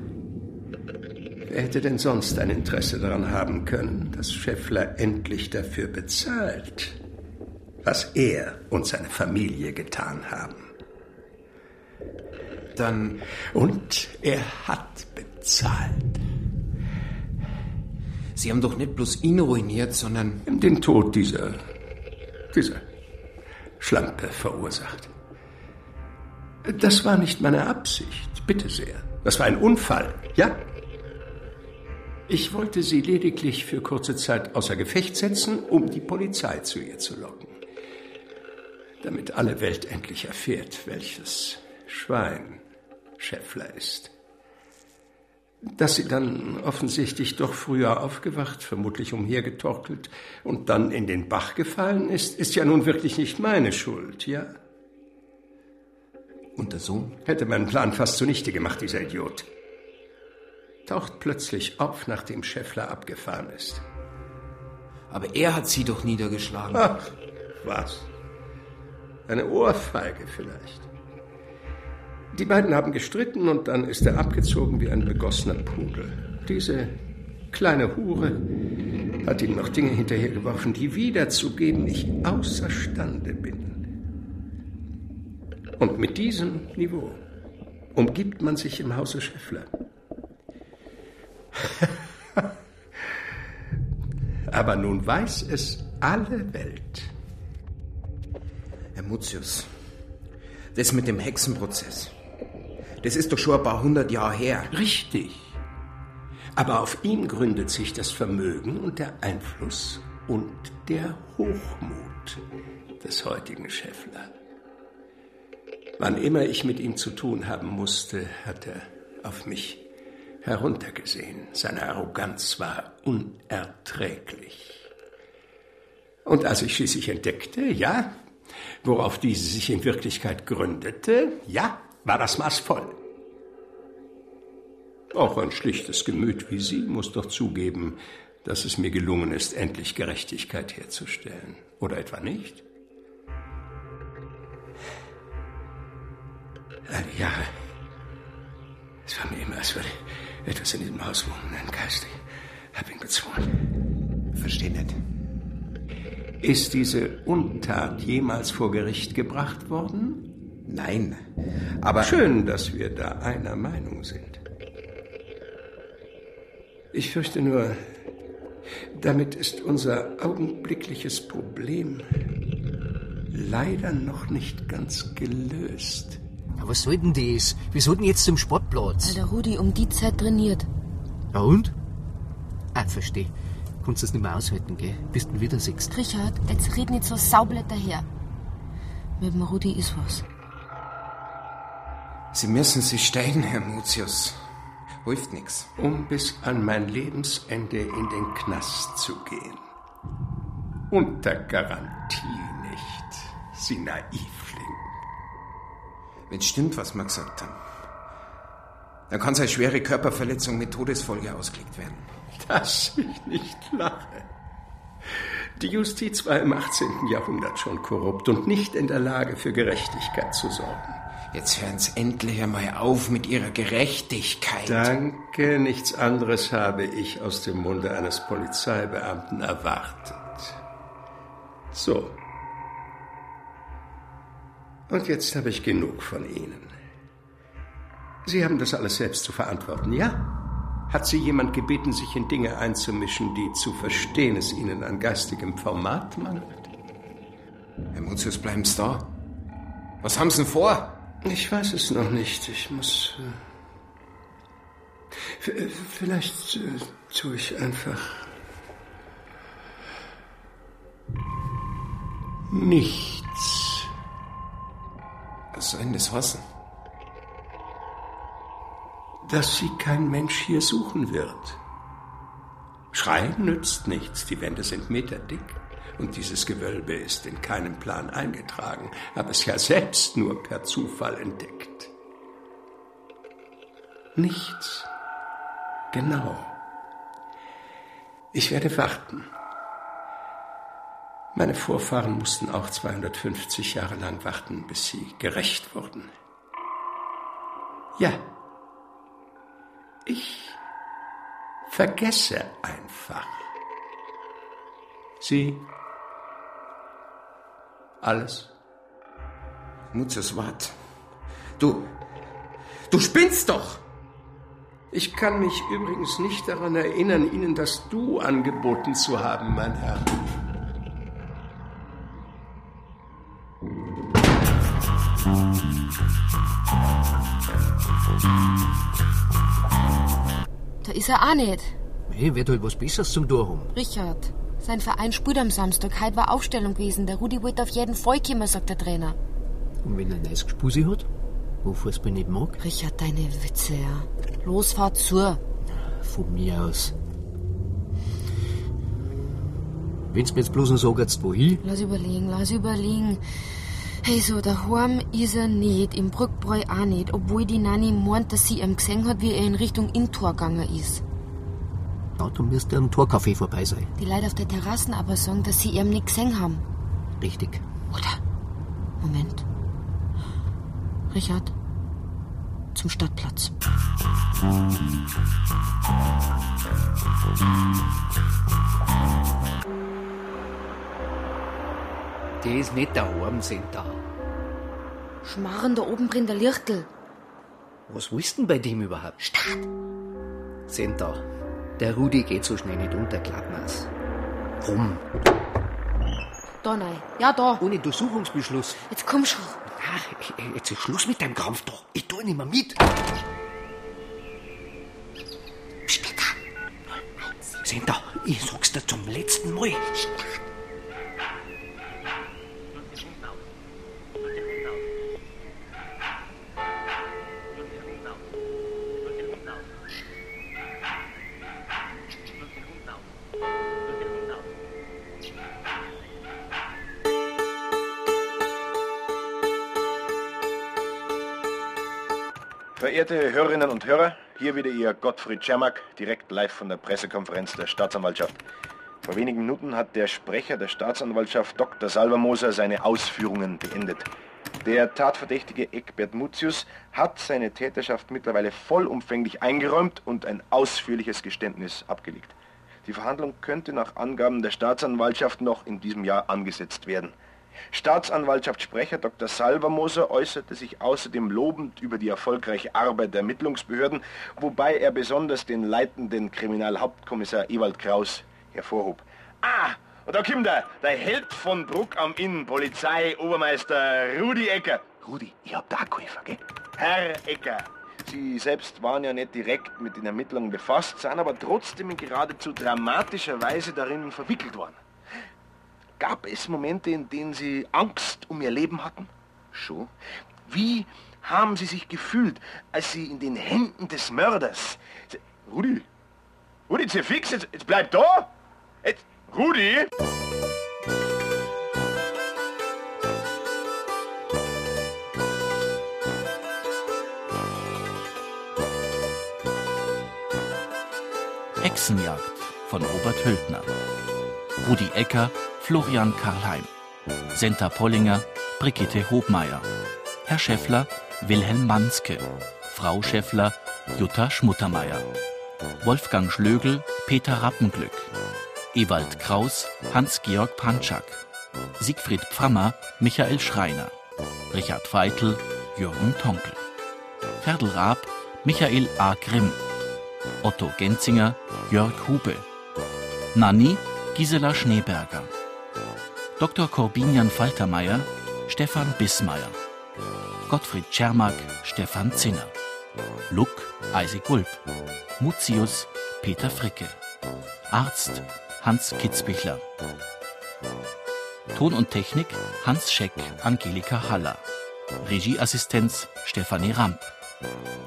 S28: Wer hätte denn sonst ein Interesse daran haben können, dass Scheffler endlich dafür bezahlt, was er und seine Familie getan haben?
S6: Dann.
S28: Und er hat bezahlt.
S6: Sie haben doch nicht bloß ihn ruiniert, sondern.
S28: Den Tod dieser. dieser Schlampe verursacht. Das war nicht meine Absicht, bitte sehr. Das war ein Unfall, ja? Ich wollte sie lediglich für kurze Zeit außer Gefecht setzen, um die Polizei zu ihr zu locken. Damit alle Welt endlich erfährt, welches Schwein Schäffler ist. Dass sie dann offensichtlich doch früher aufgewacht, vermutlich umhergetorkelt und dann in den Bach gefallen ist, ist ja nun wirklich nicht meine Schuld, ja?
S6: Und der Sohn?
S28: Hätte meinen Plan fast zunichte gemacht, dieser Idiot. Taucht plötzlich auf, nachdem Schäffler abgefahren ist.
S6: Aber er hat sie doch niedergeschlagen.
S28: Ach, was? Eine Ohrfeige vielleicht. Die beiden haben gestritten und dann ist er abgezogen wie ein begossener Pudel. Diese kleine Hure hat ihm noch Dinge hinterhergeworfen, die wiederzugeben ich außerstande bin. Und mit diesem Niveau umgibt man sich im Hause Schäffler. Aber nun weiß es alle Welt.
S6: Herr Mutius, das mit dem Hexenprozess, das ist doch schon ein paar hundert Jahre her.
S28: Richtig. Aber auf ihm gründet sich das Vermögen und der Einfluss und der Hochmut des heutigen Schäffler. Wann immer ich mit ihm zu tun haben musste, hat er auf mich heruntergesehen. Seine Arroganz war unerträglich. Und als ich schließlich entdeckte, ja, worauf diese sich in Wirklichkeit gründete, ja, war das Maß voll. Auch ein schlichtes Gemüt wie Sie muss doch zugeben, dass es mir gelungen ist, endlich Gerechtigkeit herzustellen. Oder etwa nicht? All die Jahre. Es war mir immer, als würde etwas in diesem Haus wohnen, ein Geist. Ich hab ihn bezwungen.
S6: Versteh nicht.
S28: Ist diese Untat jemals vor Gericht gebracht worden?
S6: Nein, aber.
S28: Schön, dass wir da einer Meinung sind. Ich fürchte nur, damit ist unser augenblickliches Problem leider noch nicht ganz gelöst.
S26: Ja, was soll denn das? Wir sollten jetzt zum Sportplatz.
S7: Weil der Rudi um die Zeit trainiert.
S26: Ja und? Ah, versteh. Kannst das nicht mehr aushalten, gell? Bis du ihn wieder siehst.
S7: Richard, jetzt red nicht so saublätter her. Mit dem Rudi ist was.
S6: Sie müssen sich steigen, Herr Mutius. Hilft nix.
S28: Um bis an mein Lebensende in den Knast zu gehen. Unter Garantie nicht, Sie Naivling.
S6: Wenn stimmt, was wir gesagt haben, dann kann seine schwere Körperverletzung mit Todesfolge ausgelegt werden.
S28: Dass ich nicht lache. Die Justiz war im 18. Jahrhundert schon korrupt und nicht in der Lage, für Gerechtigkeit zu sorgen.
S6: Jetzt hören Sie endlich einmal auf mit Ihrer Gerechtigkeit.
S28: Danke, nichts anderes habe ich aus dem Munde eines Polizeibeamten erwartet. So. Und jetzt habe ich genug von Ihnen. Sie haben das alles selbst zu verantworten, ja? Hat Sie jemand gebeten, sich in Dinge einzumischen, die zu verstehen es Ihnen an geistigem Format mangelt?
S6: Herr Mutius, bleiben Sie da. Was haben Sie denn vor?
S28: Ich weiß es noch nicht. Ich muss. Äh, vielleicht äh, tue ich einfach. Nichts.
S6: Was soll denn das heißen?
S28: Dass sie kein Mensch hier suchen wird. Schreien nützt nichts. Die Wände sind meterdick. Und dieses Gewölbe ist in keinem Plan eingetragen, habe es ja selbst nur per Zufall entdeckt. Nichts. Genau. Ich werde warten. Meine Vorfahren mussten auch 250 Jahre lang warten, bis sie gerecht wurden. Ja. Ich vergesse einfach. Sie alles.
S6: Mutius, wart. Du. Du spinnst doch!
S28: Ich kann mich übrigens nicht daran erinnern, Ihnen das Du angeboten zu haben, mein Herr.
S7: Da ist er auch nicht.
S26: Hey, wird halt was Besseres zum Tor haben.
S7: Richard, sein Verein spielt am Samstag. Heute war Aufstellung gewesen. Der Rudi wollte auf jeden Fall kommen, sagt der Trainer.
S26: Und wenn er ein neues Gespusi hat, wo Fußball nicht mag?
S7: Richard, deine Witze, ja. Los, fahr zu.
S26: Von mir aus. Wenn's mir jetzt bloß noch sagst, wohin?
S7: Lass überlegen, lass überlegen. Hey, so daheim ist er nicht, im Brückbräu auch nicht, obwohl die Nanny meint, dass sie ihm gesehen hat, wie er in Richtung Intor gegangen ist.
S26: Na, du müsst am Torcafé vorbei sein.
S7: Die Leute auf der Terrassen aber sagen, dass sie ihm nicht gesehen haben.
S26: Richtig.
S7: Oder? Moment. Richard, zum Stadtplatz.
S26: Der ist nicht daheim, sind da.
S7: Schmarren da oben brennt der Lichtel.
S26: Was willst denn bei dem überhaupt?
S7: Start.
S26: Sind da. Der Rudi geht so schnell nicht unter, Glattmaß. Rum.
S7: Da nein. Ja, da.
S26: Ohne Durchsuchungsbeschluss.
S7: Jetzt komm schon.
S26: Ach, jetzt ist Schluss mit deinem Krampf doch. Ich tu nicht mehr mit.
S7: Später.
S26: Sind da. Ich sag's dir zum letzten Mal.
S20: Verehrte Hörerinnen und Hörer, hier wieder Ihr Gottfried Czermak, direkt live von der Pressekonferenz der Staatsanwaltschaft. Vor wenigen Minuten hat der Sprecher der Staatsanwaltschaft Dr. Salvermoser seine Ausführungen beendet. Der Tatverdächtige Eckbert Mutius hat seine Täterschaft mittlerweile vollumfänglich eingeräumt und ein ausführliches Geständnis abgelegt. Die Verhandlung könnte nach Angaben der Staatsanwaltschaft noch in diesem Jahr angesetzt werden. Staatsanwaltschaftssprecher Dr. Salvermoser äußerte sich außerdem lobend über die erfolgreiche Arbeit der Ermittlungsbehörden, wobei er besonders den leitenden Kriminalhauptkommissar Ewald Kraus hervorhob. Ah, und da kommt er, der Held von Bruck am Inn, Polizei-Obermeister Rudi Ecker. Rudi, ich hab da geholfen, gell? Herr Ecker, Sie selbst waren ja nicht direkt mit den Ermittlungen befasst, sind aber trotzdem in geradezu dramatischer Weise darin verwickelt worden. Gab es Momente, in denen Sie Angst um Ihr Leben hatten? Schon. Wie haben Sie sich gefühlt, als Sie in den Händen des Mörders... Rudi! Rudi, fix, jetzt, jetzt bleib da! Jetzt, Rudi!
S29: Hexenjagd von Robert Hültner. Rudi Ecker, Florian Karlheim. Senta Pollinger, Brigitte Hobmeier. Herr Schäffler, Wilhelm Manske. Frau Schäffler, Jutta Schmuttermeier. Wolfgang Schlögel, Peter Rappenglück. Ewald Kraus, Hans-Georg Pantschak. Siegfried Pfammer, Michael Schreiner. Richard Veitel, Jürgen Tonkel. Ferdl Raab, Michael A. Grimm. Otto Genzinger, Jörg Hube. Nanni, Gisela Schneeberger. Dr. Corbinian Faltermeier, Stefan Bismeier. Gottfried Czermak, Stefan Zinner. Luck, Isaac Gulb. Mutius, Peter Fricke. Arzt, Hans Kitzbichler. Ton und Technik, Hans Scheck, Angelika Haller. Regieassistenz, Stefanie Ramp.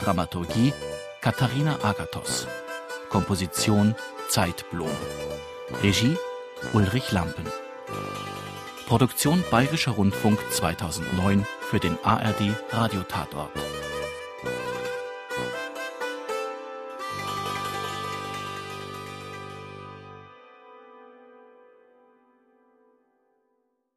S29: Dramaturgie, Katharina Agathos. Komposition, Zeitblom. Regie, Ulrich Lampen. Produktion Bayerischer Rundfunk 2009 für den ARD Radiotatort.